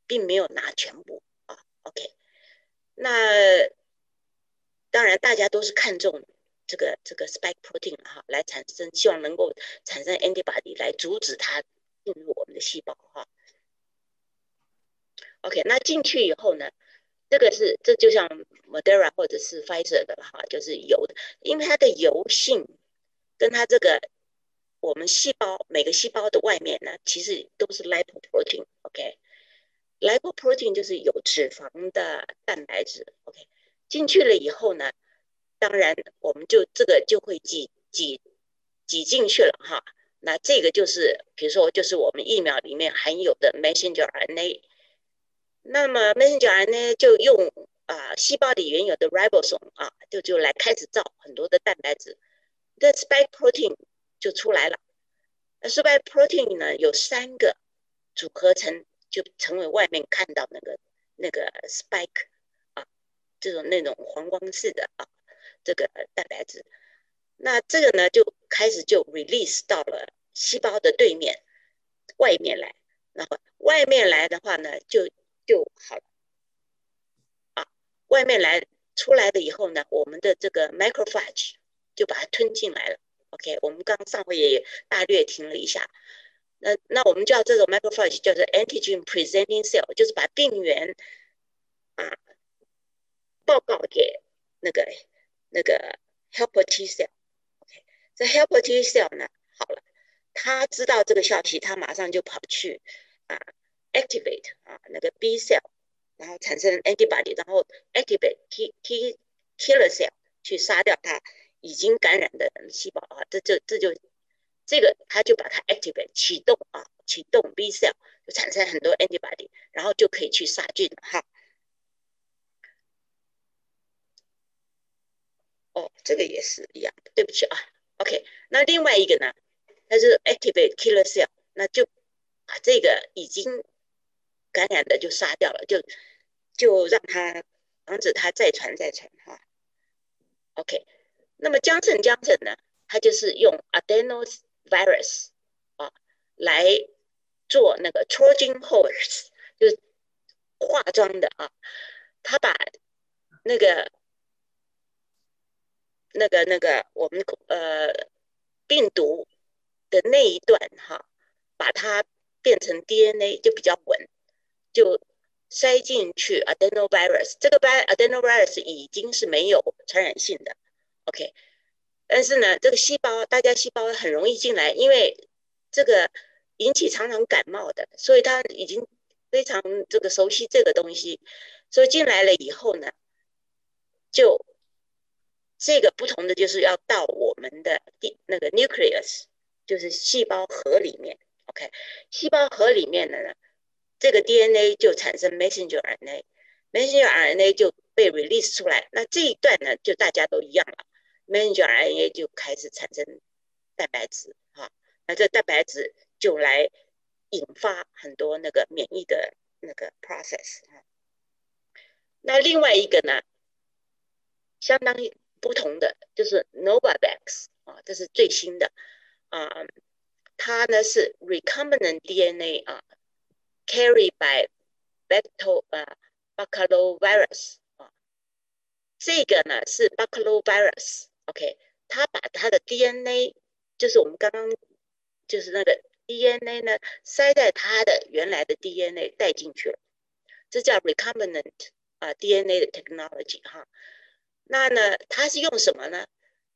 并没有拿全部啊。OK，那当然大家都是看重这个这个 spike protein 哈，来产生希望能够产生 antibody 来阻止它进入我们的细胞哈。OK，那进去以后呢？这个是，这就像 Moderna 或者是 Pfizer 的哈，就是油的，因为它的油性跟它这个我们细胞每个细胞的外面呢，其实都是 lipoprotein，OK，lipoprotein 就是有脂肪的蛋白质，OK，进去了以后呢，当然我们就这个就会挤挤挤进去了哈，那这个就是比如说就是我们疫苗里面含有的 messenger RNA。那么 messenger 呢就用啊细胞里原有的 ribosome 啊，就就来开始造很多的蛋白质，，the spike protein 就出来了。那 spike protein 呢有三个组合成，就成为外面看到那个那个 spike 啊，这种那种黄光似的啊这个蛋白质。那这个呢就开始就 release 到了细胞的对面外面来，然后外面来的话呢就。就好了啊，外面来出来的以后呢，我们的这个 macrophage 就把它吞进来了。OK，我们刚上回也大略听了一下，那那我们叫这种 macrophage 叫做 antigen presenting cell，就是把病原啊报告给那个那个 helper T cell。OK，这 helper T cell 呢，好了，他知道这个消息，他马上就跑去啊。Activate 啊，那个 B cell，然后产生 antibody，然后 activate T T killer cell 去杀掉它已经感染的细胞啊，这这这就这个它就把它 activate 启动啊，启动 B cell 就产生很多 antibody，然后就可以去杀菌哈。哦，这个也是一样，对不起啊。OK，那另外一个呢，它是 activate killer cell，那就把这个已经感染的就杀掉了，就就让他防止他再传再传哈。OK，那么江城江城呢，他就是用 adenovirus 啊来做那个 Trojan horse，就是化妆的啊。他把那个那个那个我们呃病毒的那一段哈，把它变成 DNA 就比较稳。就塞进去 adenovirus，这个 vi adenovirus 已经是没有传染性的，OK。但是呢，这个细胞大家细胞很容易进来，因为这个引起常常感冒的，所以他已经非常这个熟悉这个东西，所以进来了以后呢，就这个不同的就是要到我们的第那个 nucleus，就是细胞核里面，OK，细胞核里面的呢，这个 DNA 就产生 messenger RNA，messenger RNA 就被 release 出来，那这一段呢，就大家都一样了，messenger RNA 就开始产生蛋白质，哈，那这蛋白质就来引发很多那个免疫的那个 process，那另外一个呢，相当于不同的就是 Novavax 啊，这是最新的啊，它呢是 recombinant DNA 啊 ，carried by bacto 啊 baculovirus 啊，这个呢是 baculovirus，OK，它把它的 DNA 就是我们刚刚就是那个 DNA 呢塞在它的原来的 DNA 带进去了，这叫 recombinant 啊 DNA 的 technology 哈。那呢，它是用什么呢？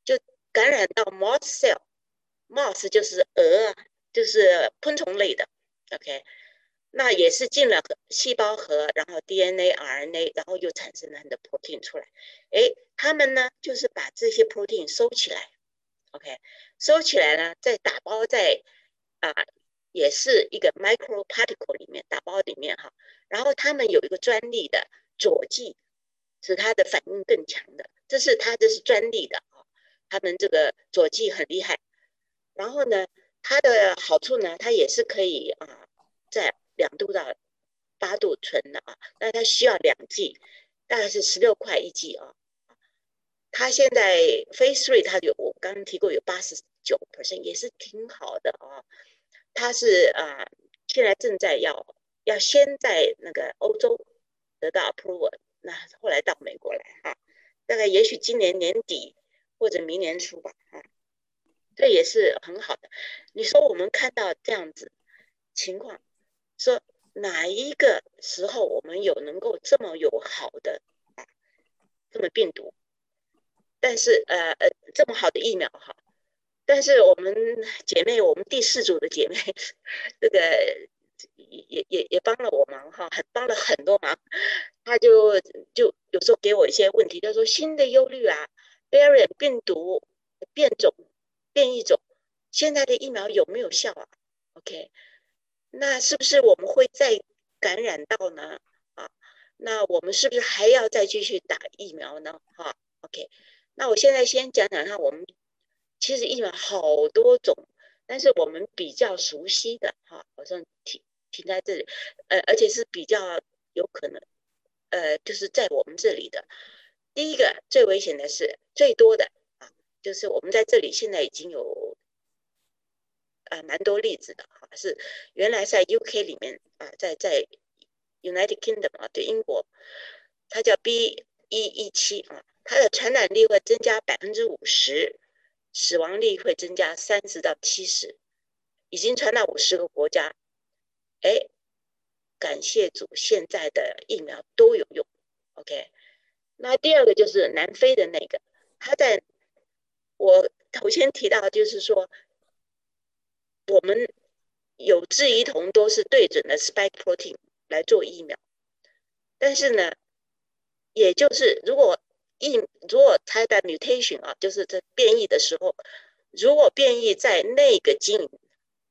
就感染到 mouse cell，mouse 就是蛾啊，就是昆虫类的，OK， 那也是进了细胞核，然后 DNA、RNA，然后又产生了很多 protein 出来。哎，他们呢就是把这些 protein 收起来，OK，收起来呢，再打包在啊，也是一个 micro particle 里面打包里面哈，然后他们有一个专利的佐剂。使它的反应更强的，这是它这是专利的啊。他们这个佐剂很厉害，然后呢，它的好处呢，它也是可以啊，在两度到八度存的啊。那它需要两剂，大概是十六块一剂啊。它现在 Phase Three 它有我刚刚提过有八十九 percent，也是挺好的啊。它是啊，现在正在要要先在那个欧洲得到 approval。那后来到美国来哈，大概也许今年年底或者明年初吧啊，这也是很好的。你说我们看到这样子情况，说哪一个时候我们有能够这么有好的啊，这么病毒，但是呃呃这么好的疫苗哈，但是我们姐妹，我们第四组的姐妹，这个。也也也帮了我忙哈，帮了很多忙。他就就有时候给我一些问题，她说新的忧虑啊，variant 病毒变种变异种，现在的疫苗有没有效啊？OK，那是不是我们会再感染到呢？啊，那我们是不是还要再继续打疫苗呢？哈，OK，那我现在先讲讲看，我们其实疫苗好多种，但是我们比较熟悉的哈，我说提。停在这里，呃，而且是比较有可能，呃，就是在我们这里的，第一个最危险的是最多的啊，就是我们在这里现在已经有，啊，蛮多例子的哈，是原来在 UK 里面啊，在在 United Kingdom 啊，对英国，它叫 B 一一七啊，它的传染力会增加百分之五十，死亡率会增加三十到七十，已经传到五十个国家。哎，感谢主，现在的疫苗都有用。OK，那第二个就是南非的那个，他在我头先提到，就是说我们有志一同都是对准了 spike protein 来做疫苗，但是呢，也就是如果疫如果它的 mutation 啊，就是在变异的时候，如果变异在那个基因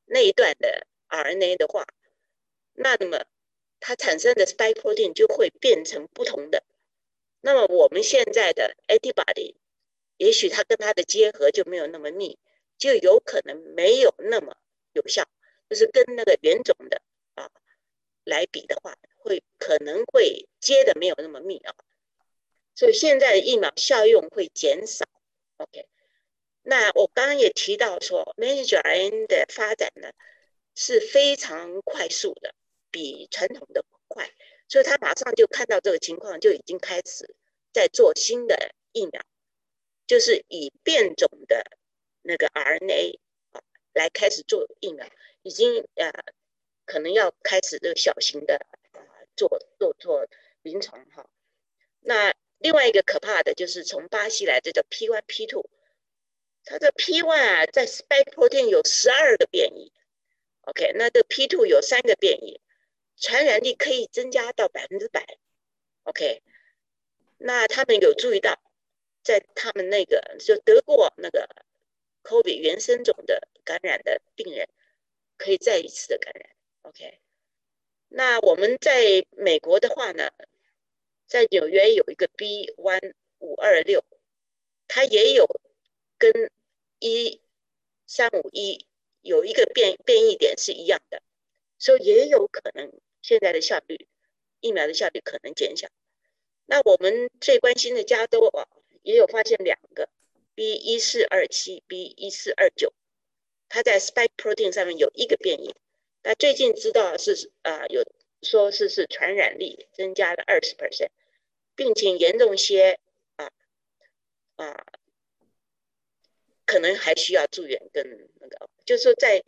那一段的 RNA 的话。那么它产生的 spike protein 就会变成不同的。那么我们现在的 antibody，也许它跟它的结合就没有那么密，就有可能没有那么有效。就是跟那个原种的啊来比的话，会可能会接的没有那么密啊。所以现在的疫苗效用会减少。OK，那我刚刚也提到说，messenger RNA 的发展呢是非常快速的。比传统的快，所以他马上就看到这个情况，就已经开始在做新的疫苗，就是以变种的那个 RNA 来开始做疫苗，已经呃可能要开始这个小型的啊做做做临床哈。那另外一个可怕的就是从巴西来的叫 P one P two，它的 P one 啊在 spike protein 有十二个变异，OK，那这 P two 有三个变异，传染力可以增加到百分之百，OK。那他们有注意到，在他们那个就得过那个 COVID 原生种的感染的病人，可以再一次的感染，OK。那我们在美国的话呢，在纽约有一个 B one 五二六，它也有跟一三五一有一个变变异点是一样的，所以也有可能现在的效率疫苗的效率可能减小。那我们最关心的加州啊，也有发现两个 B 一四二七 B 一四二九，它在 spike protein 上面有一个变异。那最近知道是啊，有说是是传染力增加了二十 percent，病情严重些啊啊，可能还需要住院跟那个，就是说在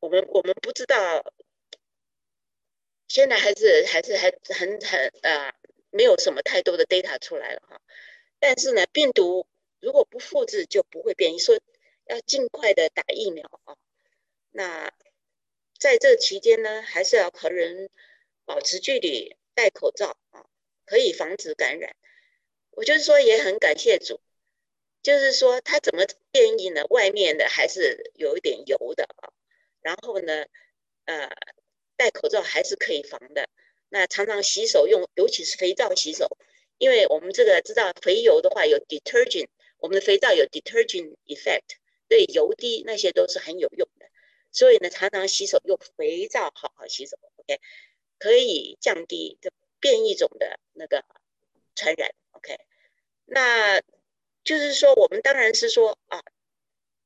我们我们不知道，现在还是还是还很很啊。没有什么太多的 data 出来了哈，但是呢，病毒如果不复制就不会变异，说要尽快的打疫苗啊。那在这期间呢，还是要和人保持距离，戴口罩啊，可以防止感染。我就是说也很感谢主，就是说他怎么变异呢？外面的还是有一点油的啊，然后呢，呃，戴口罩还是可以防的。那常常洗手用，尤其是肥皂洗手，因为我们这个知道肥油的话有 detergent，我们的肥皂有 detergent effect，对油滴那些都是很有用的。所以呢，常常洗手用肥皂好好洗手，OK，可以降低这变异种的那个传染，OK。那就是说，我们当然是说啊，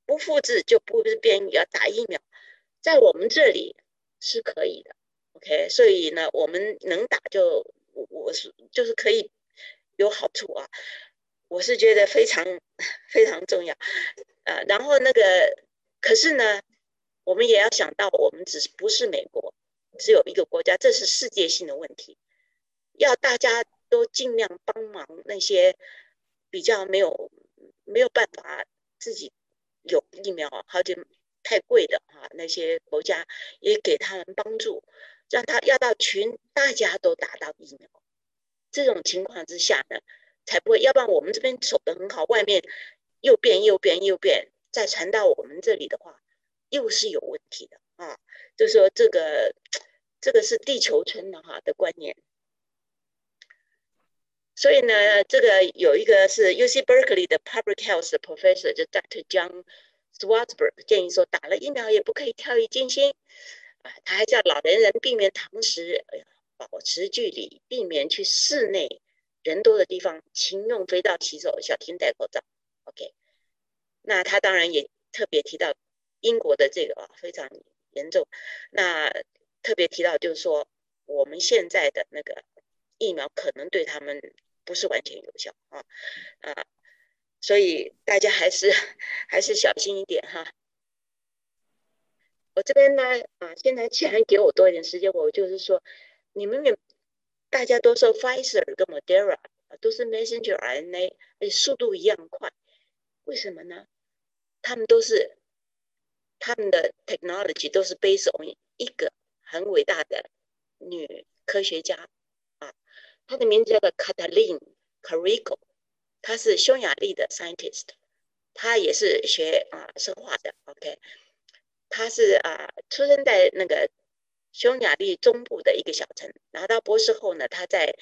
不复制就不是变异，要打疫苗，在我们这里是可以的。OK，所以呢，我们能打就我我是就是可以有好处啊，我是觉得非常非常重要，呃，然后那个可是呢，我们也要想到，我们只是不是美国，只有一个国家，这是世界性的问题，要大家都尽量帮忙那些比较没有没有办法自己有疫苗，而且太贵的啊，那些国家也给他们帮助。让他要到群大家都打到疫苗，这种情况之下呢，才不会。要不然我们这边守得很好，外面又变又变又变，再传到我们这里的话，又是有问题的啊。就说这个，这个是地球村的哈的观念。所以呢，这个有一个是 U C Berkeley 的 Public Health Professor，就 Dr. John Swartzberg 建议说，打了疫苗也不可以跳跃进心。啊，他还叫老年人避免堂食，哎呀，保持距离，避免去室内人多的地方，勤用肥皂洗手，小心戴口罩。OK，那他当然也特别提到英国的这个啊非常严重，那特别提到就是说我们现在的那个疫苗可能对他们不是完全有效啊啊，所以大家还是 还是小心一点哈。我这边呢，啊，现在既然给我多一点时间，我就是说，你们也大家都说 Pfizer 跟 Moderna 都是 messenger RNA，而且速度一样快，为什么呢？他们都是他们的 technology 都是 based on 一个很伟大的女科学家啊，她的名字叫做 Katalin Kariko，她是匈牙利的 scientist，她也是学啊生化的，OK。她是啊，出生在那个匈牙利中部的一个小城。拿到博士后呢，他在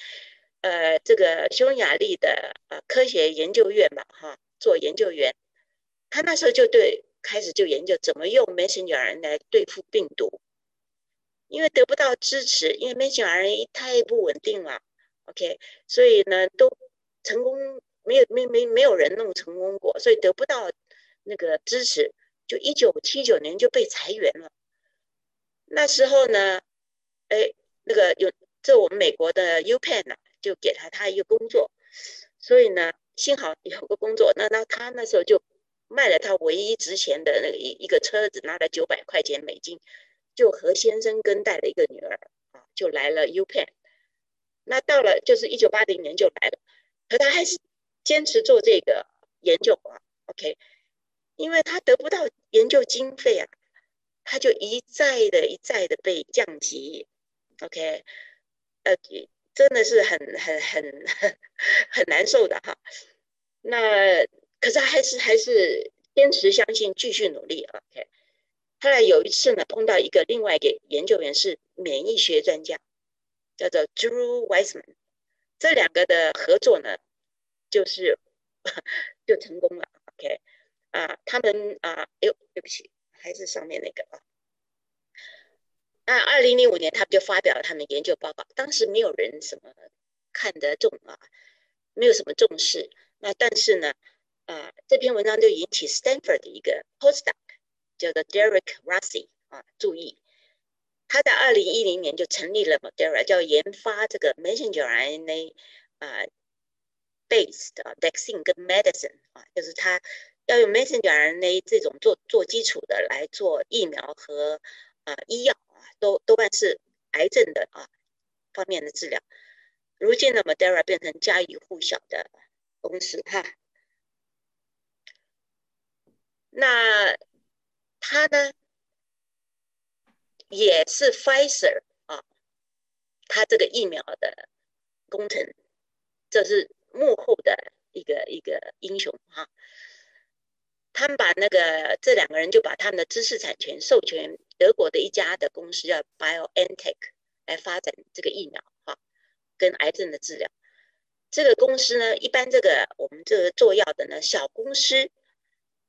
呃这个匈牙利的呃科学研究院嘛，哈，做研究员。他那时候就对开始就研究怎么用 messenger 来对付病毒，因为得不到支持，因为 messenger 太不稳定了，OK，所以呢都成功没有没没没有人弄成功过，所以得不到那个支持。就一九七九年就被裁员了。那时候呢，哎，那个有这我们美国的 U Penn 呢，就给他他一个工作，所以呢，幸好有个工作。那那他那时候就卖了他唯一值钱的那个一一个车子，拿了九百块钱美金，就和先生跟带了一个女儿啊，就来了 UPenn。那到了就是一九八零年就来了，可他还是坚持做这个研究啊，OK，因为他得不到研究经费啊，他就一再的一再的被降级，OK，呃，真的是很很很很难受的哈。那可是还是还是坚持相信，继续努力，OK。后来有一次呢，碰到一个另外一个研究员是免疫学专家。叫做 Drew Weissman，这两个的合作呢，就是 就成功了。OK，啊，他们啊，哎呦，对不起，还是上面那个啊。那二零零五年，他们就发表了他们研究报告，当时没有人什么看得重啊，没有什么重视。那但是呢，啊，这篇文章就引起 Stanford 的一个 postdoc 叫做 Derek Russi 啊注意。他在二零一零年就成立了 Moderna，叫研发这个 messenger RNA 啊 based vaccine 跟 medicine 啊，就是他要用 messenger RNA 这种做做基础的来做疫苗和啊医药啊，都多半是癌症的啊方面的治疗。如今呢，Moderna 变成家喻户晓的公司哈。那他呢？也是 Pfizer 啊，他这个疫苗的工程，这是幕后的一个一个英雄哈。他们把那个这两个人就把他们的知识产权授权德国的一家的公司叫 BioNTech 来发展这个疫苗哈，跟癌症的治疗。这个公司呢，一般这个我们这个做药的呢，小公司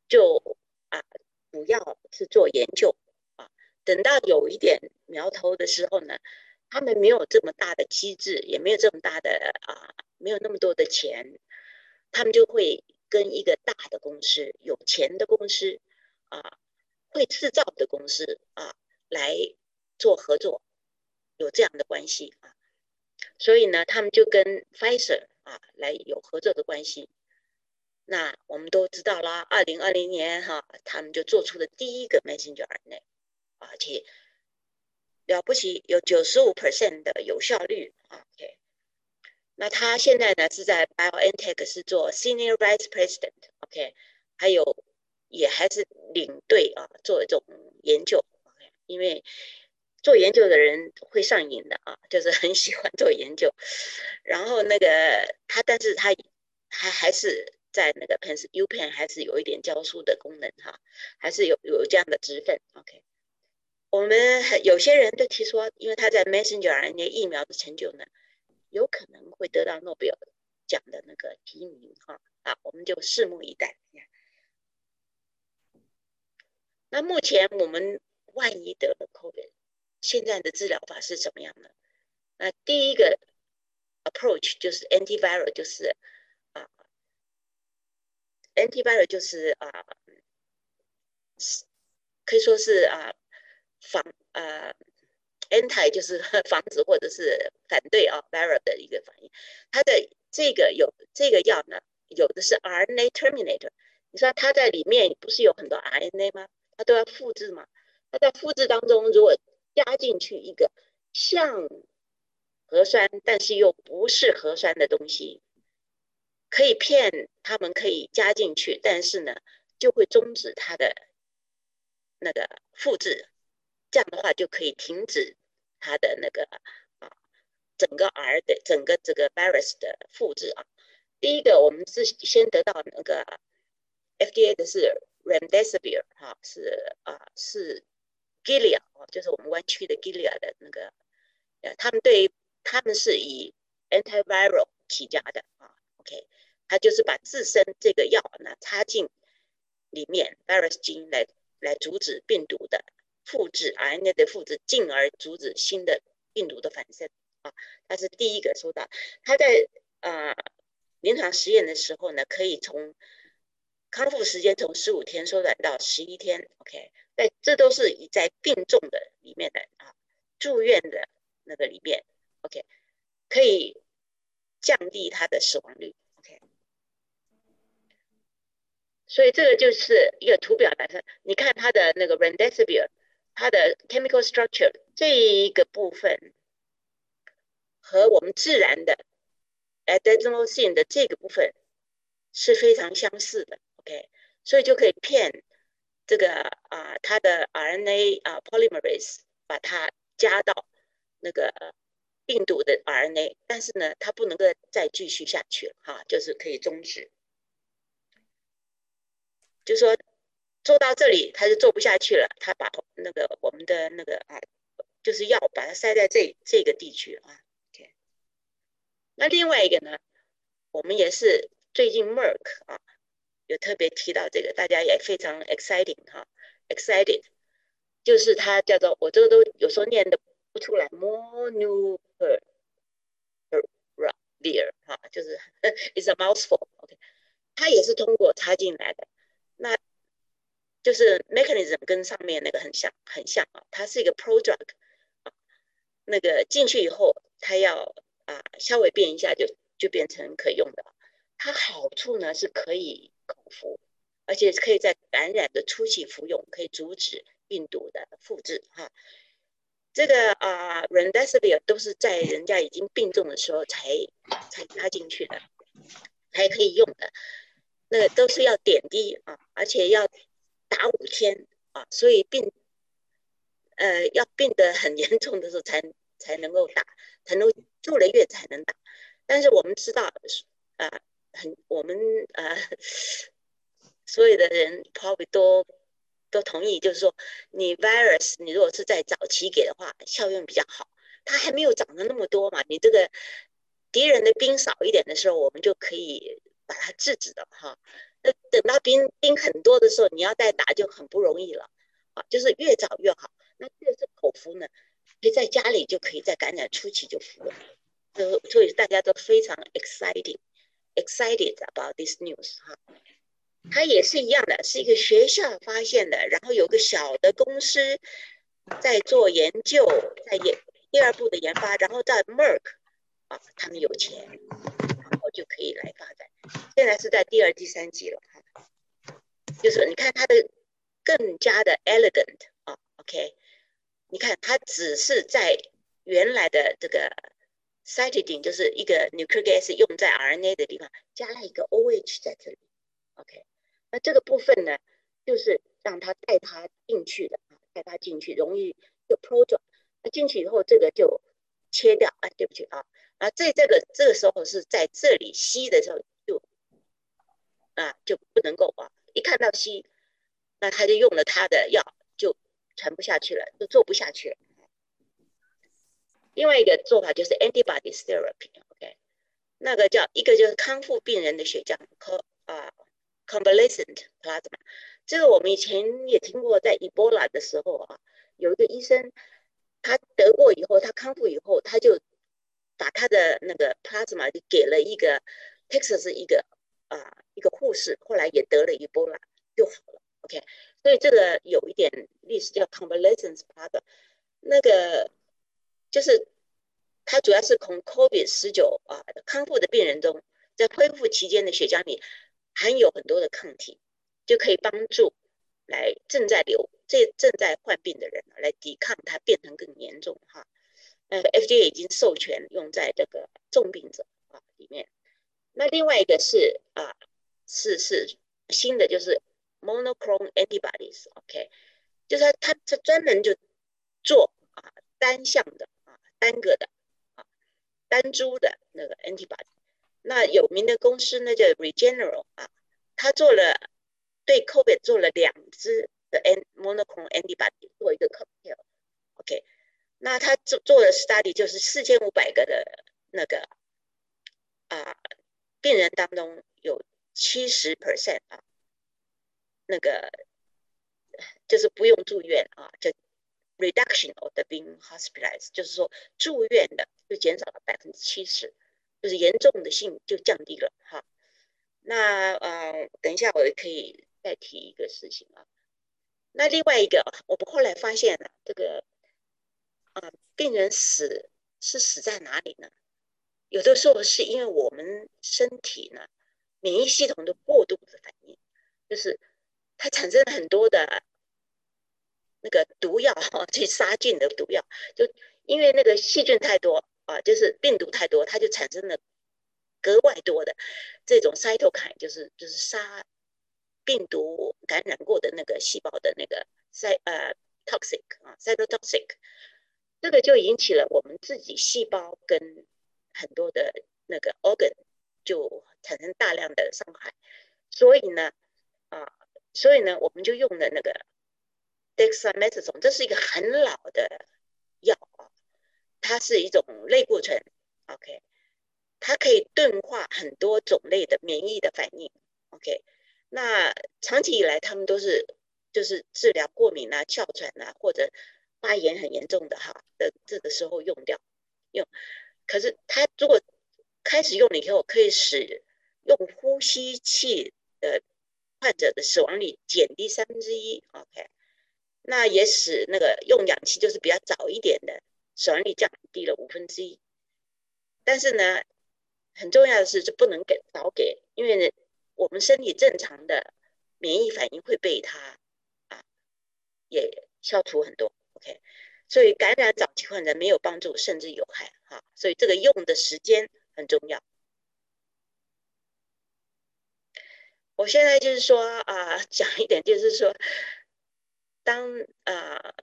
就啊，主要是做研究啊。等到有一点苗头的时候呢，他们没有这么大的机制，也没有这么大的啊，没有那么多的钱，他们就会跟一个大的公司、有钱的公司啊，会制造的公司啊来做合作，有这样的关系啊。所以呢，他们就跟 Pfizer 啊来有合作的关系。那我们都知道啦，二零二零年哈，他们就做出了第一个 messenger RNA。而且了不起，有九十五 percent 的有效率啊。OK，那他现在呢是在 BioNTech 是做 Senior Vice President，OK，还有也还是领队啊，做一种研究。OK，因为做研究的人会上瘾的啊，就是很喜欢做研究。然后那个他，但是他还还是在那个 Penn U Penn 还是有一点教书的功能哈，还是有有这样的职分。OK。我们有些人都提出，因为他在 messenger RNA 疫苗的成就呢，有可能会得到诺贝尔奖的那个提名哈啊，我们就拭目以待。那目前我们万一得了 COVID，现在的治疗法是怎么样呢？那第一个 approach 就是 antiviral，就是啊，antiviral 就是啊，可以说是啊。防啊，anti 就是 防止或者是反对啊，viral 的一个反应。它的这个有这个药呢，有的是 RNA terminator。你说它在里面不是有很多 RNA 吗？它都要复制嘛。它在复制当中，如果加进去一个像核酸但是又不是核酸的东西，可以骗他们可以加进去，但是呢，就会终止它的那个复制。这样的话就可以停止它的那个啊，整个 R 的整个这个 virus 的复制啊。第一个，我们是先得到那个 FDA 的是 Remdesivir 哈，是啊是 Gilead 哦，就是我们湾区的 Gilead 的那个，呃，他们对他们是以 antiviral 起家的啊。OK，他就是把自身这个药呢插进里面 virus 基因来来阻止病毒的。复制 RNA 的复制，进而阻止新的病毒的反生啊！他是第一个说到，他在呃临床实验的时候呢，可以从康复时间从十五天缩短到十一天。OK，但这都是在病重的里面的啊，住院的那个里面，OK，可以降低他的死亡率。OK，所以这个就是一个图表来看，你看他的那个 r e n d e s i v i r。它的 chemical structure 这一个部分和我们自然的 adenosine 的这个部分是非常相似的，OK，所以就可以骗这个啊它的 RNA 啊 polymerase 把它加到那个病毒的 RNA，但是呢，它不能够再继续下去了哈，就是可以终止，就说做到这里他就做不下去了，他把那个我们的那个啊。就是要把它塞在这这个地区啊，OK。那另外一个呢，我们也是最近 Merk 啊，有特别提到这个，大家也非常 exciting 哈，excited，就是它叫做我这个都有时候念的不出来，monupiravir 哈，就是 is a mouthful，OK，它也是通过插进来的，那就是 mechanism 跟上面那个很像很像啊，它是一个 prodrug。那个进去以后，它要啊稍微变一下，就就变成可用的。它好处呢是可以口服，而且可以在感染的初期服用，可以阻止病毒的复制哈。这个啊 r e n d e s i v i r 都是在人家已经病重的时候才才加进去的，才可以用的。那都是要点滴啊，而且要打五天啊，所以病。呃，要病得很严重的时候才才能够打，才能住了院才能打。但是我们知道，啊，很我们呃，所有的人 probably 都都同意，就是说，你 virus 你如果是在早期给的话，效用比较好。它还没有长得那么多嘛，你这个敌人的兵少一点的时候，我们就可以把它制止的哈。那等到兵兵很多的时候，你要再打就很不容易了啊，就是越早越好。那这个是口服呢，可以在家里就可以在感染初期就服了，呃，所以大家都非常 excited，excited about this news 哈。它也是一样的，是一个学校发现的，然后有个小的公司在做研究，在研第二步的研发，然后在 Merck 啊，他们有钱，就可以来发展。现在是在第二、第三级了哈，就是你看它的更加的 elegant 啊，OK。你看，它只是在原来的这个 cytidine，就是一个 nucleic acid 用在 RNA 的地方，加了一个 OH 在这里。OK，那这个部分呢，就是让它带它进去的啊，带它进去容易就 pro 转。那进去以后，这个就切掉啊，对不起啊，啊，在这个这个时候是在这里吸的时候就啊就不能够啊，一看到吸，那他就用了他的药就。传不下去了，就做不下去了。另外一个做法就是 antibody therapy，OK，那个叫一个就是康复病人的血浆，co 啊 convalescent plasma。这个我们以前也听过，在 Ebola 的时候啊，有一个医生他得过以后，他康复以后，他就把他的那个 plasma 就给了一个 Texas 一个啊一个护士，后来也得了 Ebola 就好了，OK。所以这个有一点历史叫 convalescence p a t 那个就是它主要是从 COVID 十九啊康复的病人中，在恢复期间的血浆里含有很多的抗体，就可以帮助来正在流这正在患病的人来抵抗它变成更严重哈。呃，FDA 已经授权用在这个重病者啊里面。那另外一个是啊是是新的就是。monoclonal antibodies，OK，就是它它它专门就做啊单向的啊单个的啊单株的那个 antibody。那有名的公司呢叫 Regeneron 啊，他做了对 COVID 做了两支的 n monoclonal antibody 做一个 cocktail，OK。那他做做的 study 就是四千五百个的那个啊病人当中有七十 percent 啊。那个就是不用住院啊，叫 reduction of the being hospitalized，就是说住院的就减少了百分之七十，就是严重的性就降低了哈。那呃，等一下我可以再提一个事情啊。那另外一个，我们后来发现了这个啊，病人死是死在哪里呢？有的时候是因为我们身体呢免疫系统的过度的反应，就是。它产生了很多的那个毒药哈，去杀菌的毒药，就因为那个细菌太多啊，就是病毒太多，它就产生了格外多的这种 cytokine，就是就是杀病毒感染过的那个细胞的那个 cy 呃 toxic 啊 cytotoxic，这个就引起了我们自己细胞跟很多的那个 organ 就产生大量的伤害，所以呢啊，所以呢我们就用的那个 dexamethasone，这是一个很老的药啊，它是一种类固醇，OK，它可以钝化很多种类的免疫的反应，OK，那长期以来他们都是就是治疗过敏啊、哮喘啊或者发炎很严重的哈的这个时候用掉用，可是它如果开始用了以后，可以使用呼吸器的患者的死亡率减低三分之一，OK。那也使那个用氧气就是比较早一点的死亡率降低了五分之一，但是呢，很重要的是是不能给早给，因为，我们身体正常的免疫反应会被它啊也消除很多，OK，所以感染早期患者没有帮助，甚至有害哈，所以这个用的时间很重要。我现在就是说啊，讲一点就是说。当啊，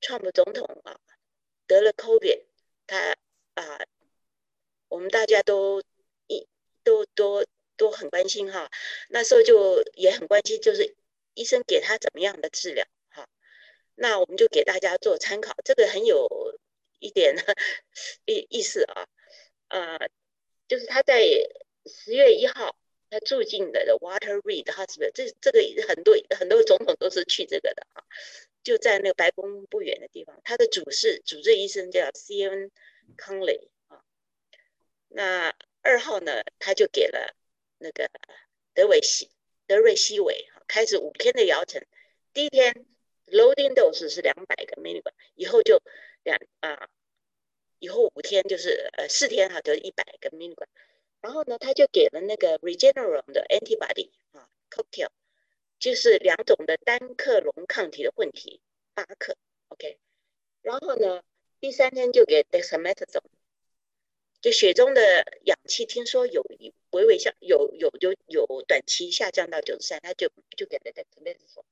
川普总统啊得了 COVID，他啊，我们大家都一都都都很关心哈。那时候就也很关心，就是医生给他怎么样的治疗。那我们就给大家做参考，这个很有一点意 意思啊。呃，就是他在十月一号，他住进的 Water Reed Hospital，这这个很多很多总统都是去这个的啊。就在那个白宫不远的地方，他的主治主治医生叫 C.N. 康雷啊。那二号呢，他就给了那个德韦西德瑞西韦，开始五天的疗程。第一天 loading dose 是两百个 milligram，以后就两啊，以后五天就是呃四天哈，就是一百个 milligram。然后呢，他就给了那个 Regeneron 的 antibody 啊 cocktail。就是两种的单克隆抗体的混体，八克，OK。然后呢，第三天就给 dexamethasone，就血中的氧气听说有一微微下，有有有有短期下降到九十三，他就就给了 dexamethasone。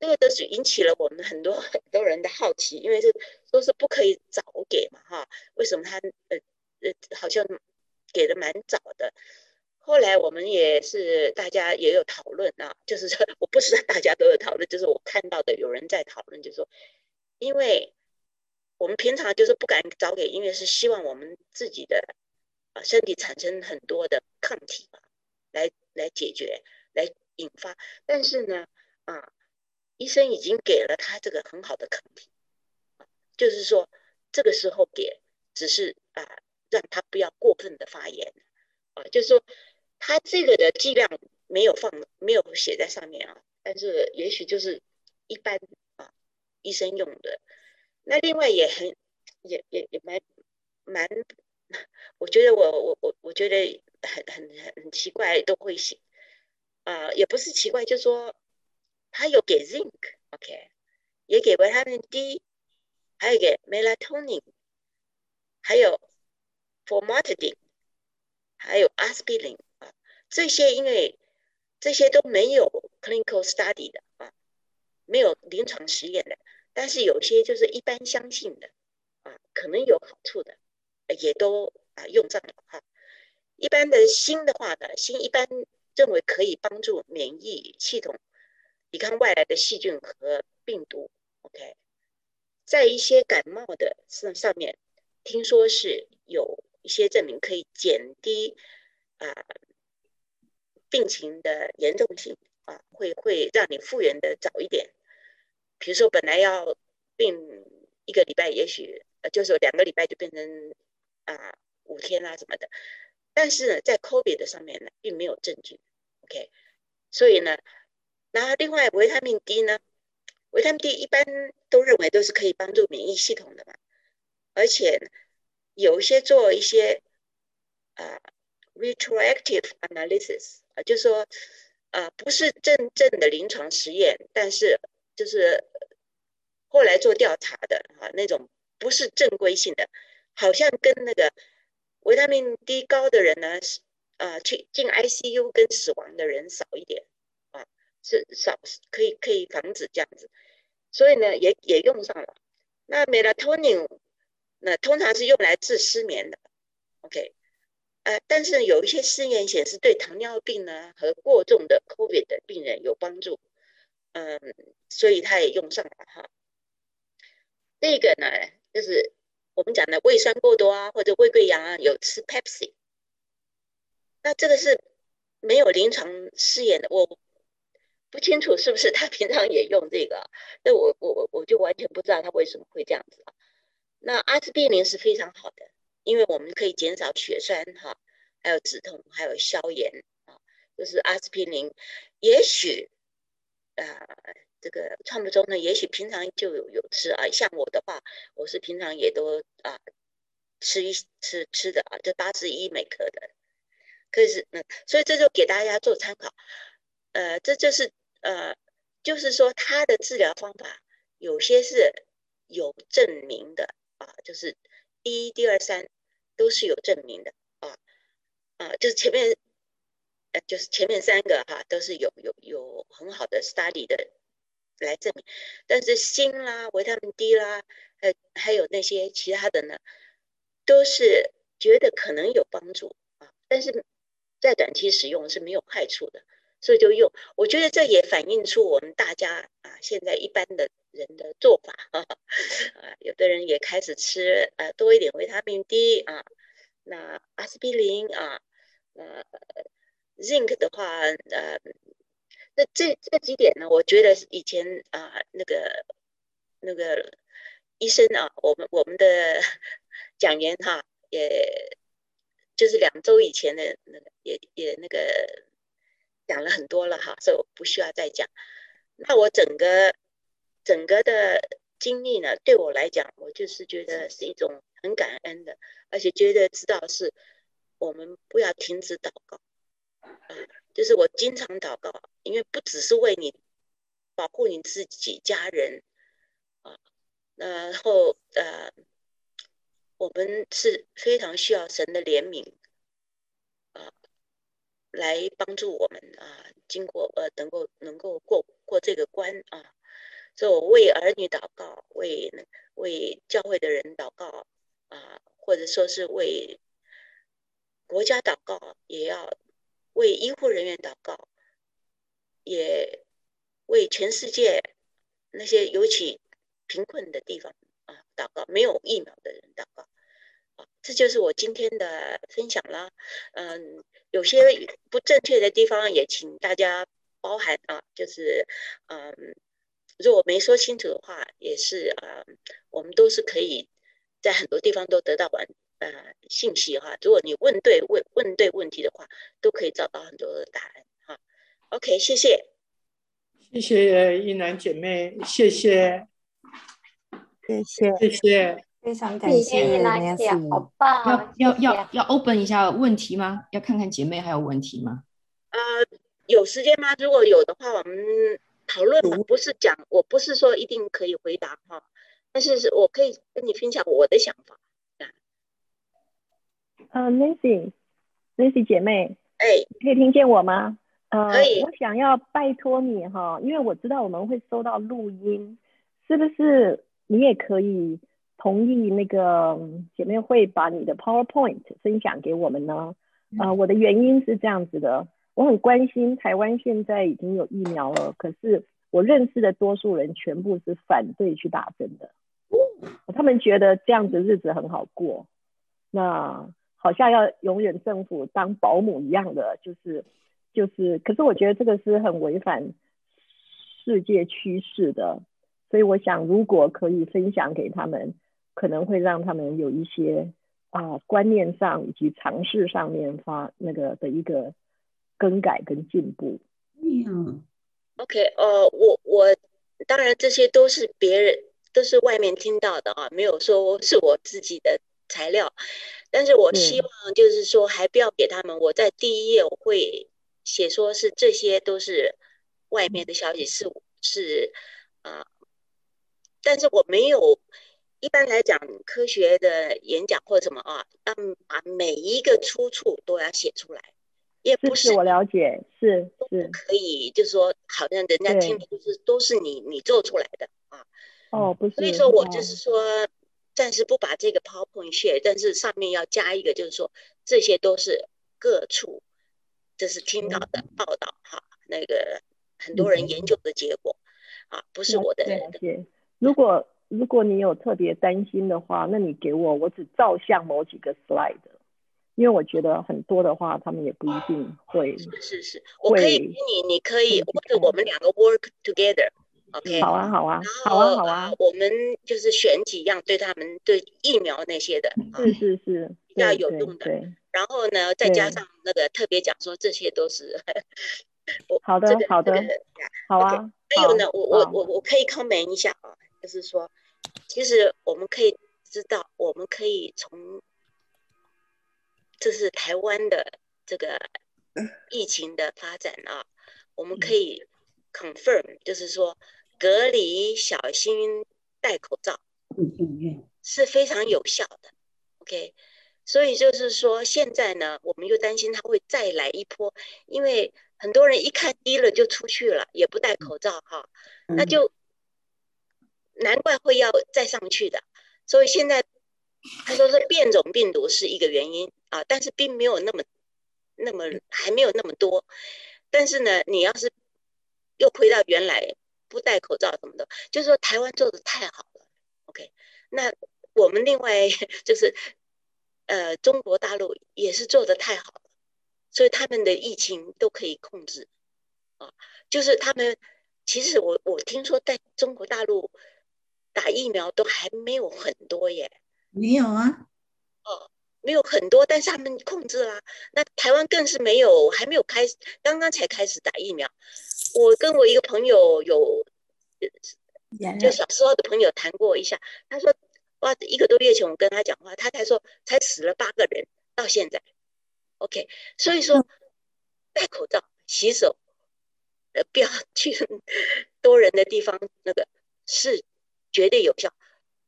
这个都是引起了我们很多很多人的好奇，因为这都是不可以早给嘛，哈，为什么他呃呃好像给的蛮早的？后来我们也是大家也有讨论啊，就是说 我不是大家都有讨论，就是我看到的有人在讨论，就是说，因为我们平常就是不敢早给，因为是希望我们自己的啊身体产生很多的抗体嘛，来来解决，来引发。但是呢，啊，医生已经给了他这个很好的抗体，就是说这个时候给，只是啊让他不要过分的发炎，啊，就是说。他这个的剂量没有放，没有写在上面啊，但是也许就是一般啊，医生用的。那另外也很，也也也蛮蛮，我觉得我我我我觉得很很很奇怪，都会写啊，也不是奇怪，就是说还有给 zinc，OK，也给维他命 D，还有给 melatonin，还有 formatidine，还有 aspirin。这些因为这些都没有 clinical study 的啊，没有临床实验的，但是有些就是一般相信的啊，可能有好处的，也都啊用上了哈。一般的锌的话呢，锌一般认为可以帮助免疫系统抵抗外来的细菌和病毒。OK，在一些感冒的上上面，听说是有一些证明可以减低啊。病情的严重性啊，会会让你复原的早一点。比如说，本来要病一个礼拜，也许呃，就是两个礼拜就变成啊五天啊什么的。但是呢，在 COVID 的上面呢，并没有证据。OK，所以呢，然后另外维他命 D 呢，维他命 D 一般都认为都是可以帮助免疫系统的嘛，而且有一些做一些啊 retroactive analysis 啊。就是说，呃，不是真正的临床实验，但是就是后来做调查的啊，那种不是正规性的，好像跟那个维他命 D 高的人呢，是呃去进 ICU 跟死亡的人少一点，是少可以可以防止这样子，所以呢也也用上了。那 melatonin 那通常是用来治失眠的，OK，呃，但是有一些试验显示对糖尿病呢和过重的 COVID 的病人有帮助，嗯，所以他也用上了哈。这个呢就是。我们讲的胃酸过多啊，或者胃溃疡啊，有吃 Pepsi，那这个是没有临床试验的，我不清楚是不是他平常也用这个，那我我我我就完全不知道他为什么会这样子啊。那阿司匹林是非常好的，因为我们可以减少血栓哈，还有止痛，还有消炎啊，就是阿司匹林，也许啊。这个创不中呢，也许平常就有有吃啊，像我的话，我是平常也都啊吃一吃吃的啊，就八十一每克的，可是嗯，所以这就给大家做参考，呃，这就是呃，就是说它的治疗方法有些是有证明的啊，就是第一、第二、三都是有证明的啊啊，就是前面呃，就是前面三个哈都是有有有很好的 study 的。来证明，但是锌啦、维他命 D 啦，还还有那些其他的呢，都是觉得可能有帮助啊，但是在短期使用是没有害处的，所以就用。我觉得这也反映出我们大家啊，现在一般的人的做法啊，有的人也开始吃呃多一点维他命 D 啊，那阿司匹林啊，呃，Zinc 的话呃。那这这几点呢？我觉得以前啊，那个那个医生啊，我们我们的 讲员哈，也就是两周以前的那个，也也那个讲了很多了哈，所以我不需要再讲。那我整个整个的经历呢，对我来讲，我就是觉得是一种很感恩的，而且觉得知道是我们不要停止祷告啊。就是我经常祷告，因为不只是为你保护你自己家人啊，然后呃，我们是非常需要神的怜悯，来帮助我们啊，经过呃能够能够过过这个关啊，所以我为儿女祷告，为为教会的人祷告啊，或者说是为国家祷告，也要。为医护人员祷告，也为全世界那些尤其贫困的地方啊祷告，没有疫苗的人祷告啊，这就是我今天的分享啦。嗯，有些不正确的地方也请大家包涵啊，就是嗯，如果没说清楚的话，也是啊，我们都是可以在很多地方都得到完。呃，信息哈，如果你问对问问对问题的话，都可以找到很多的答案哈。OK，谢谢，谢谢一楠姐妹，谢谢，谢谢，谢谢，非常感谢一楠姐，好棒！要要要要 open 一下问题吗？要看看姐妹还有问题吗？呃，有时间吗？如果有的话，我们讨论吧，不是讲，我不是说一定可以回答哈，但是是我可以跟你分享我的想法。呃，Nancy，Nancy 姐妹，哎，可以听见我吗？呃，可以。我想要拜托你哈，因为我知道我们会收到录音，是不是你也可以同意那个姐妹会把你的 PowerPoint 分享给我们呢？呃，我的原因是这样子的，我很关心台湾现在已经有疫苗了，可是我认识的多数人全部是反对去打针的，他们觉得这样子日子很好过，那。好像要永远政府当保姆一样的，就是就是，可是我觉得这个是很违反世界趋势的，所以我想如果可以分享给他们，可能会让他们有一些啊观念上以及尝试上面发那个的一个更改跟进步。嗯，OK，呃，我我当然这些都是别人都是外面听到的啊，没有说是我自己的。材料，但是我希望就是说，还不要给他们。我在第一页我会写，说是这些都是外面的消息，是是啊，但是我没有一般来讲，科学的演讲或什么啊，要把每一个出处都要写出来，也不是我了解，是是可以，就是说，好像人家听的都是都是你你做出来的啊。哦，不是。所以说我哦就是说，暂时不把这个 PowerPoint share，但是上面要加一个，就是说这些都是各处，这是听到的报道哈，那个很多人研究的结果啊，不是我的。如果如果你有特别担心的话，那你给我，我只照相某几个 slide，因为我觉得很多的话，他们也不一定会。是是是，我可以给你，你可以或者我们两个 work together。OK，好啊，好啊，好啊，好啊，我们就是选几样对他们对疫苗那些的，是是是，比较有用的。对，然后呢，再加上那个特别讲说这些都是我好的 好的好啊。还有呢，我我我我可以 comment 一下啊，就是说，其实我们可以知道，我们可以从这是台湾的这个疫情的发展啊，我们可以 confirm，就是说隔离、小心、戴口罩是非常有效的。OK，所以就是说现在呢，我们又担心它会再来一波，因为很多人一看低了就出去了，也不戴口罩哈，那就难怪会要再上去的。所以现在他说是变种病毒是一个原因啊，但是并没有那么那么还没有那么多。但是呢，你要是又回到原来不戴口罩什么的，就是说台湾做的太好了。OK，那我们另外 就是呃中国大陆也是做的太好了，所以他们的疫情都可以控制啊。就是他们其实我我听说在中国大陆打疫苗都还没有很多耶。没有啊，哦，没有很多，但是他们控制啦。那台湾更是没有，还没有开始，刚刚才开始打疫苗。我跟我一个朋友有，就小时候的朋友谈过一下，他说，哇，一个多月前我跟他讲话，他才说才死了八个人，到现在。OK，所以说戴口罩、洗手，呃，不要去 多人的地方，那个是绝对有效，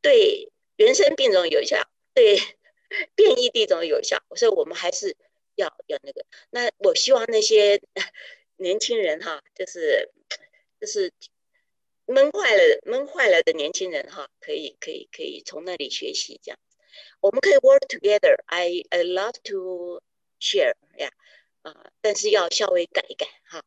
对。原生病种有效，对 变异地种有效，所以我们还是要要那个。那我希望那些 年轻人哈，就是就是闷坏了闷坏了的年轻人哈，可以可以可以从那里学习这样。我们可以 work together. I I love to share 呀啊，但是要稍微改一改哈。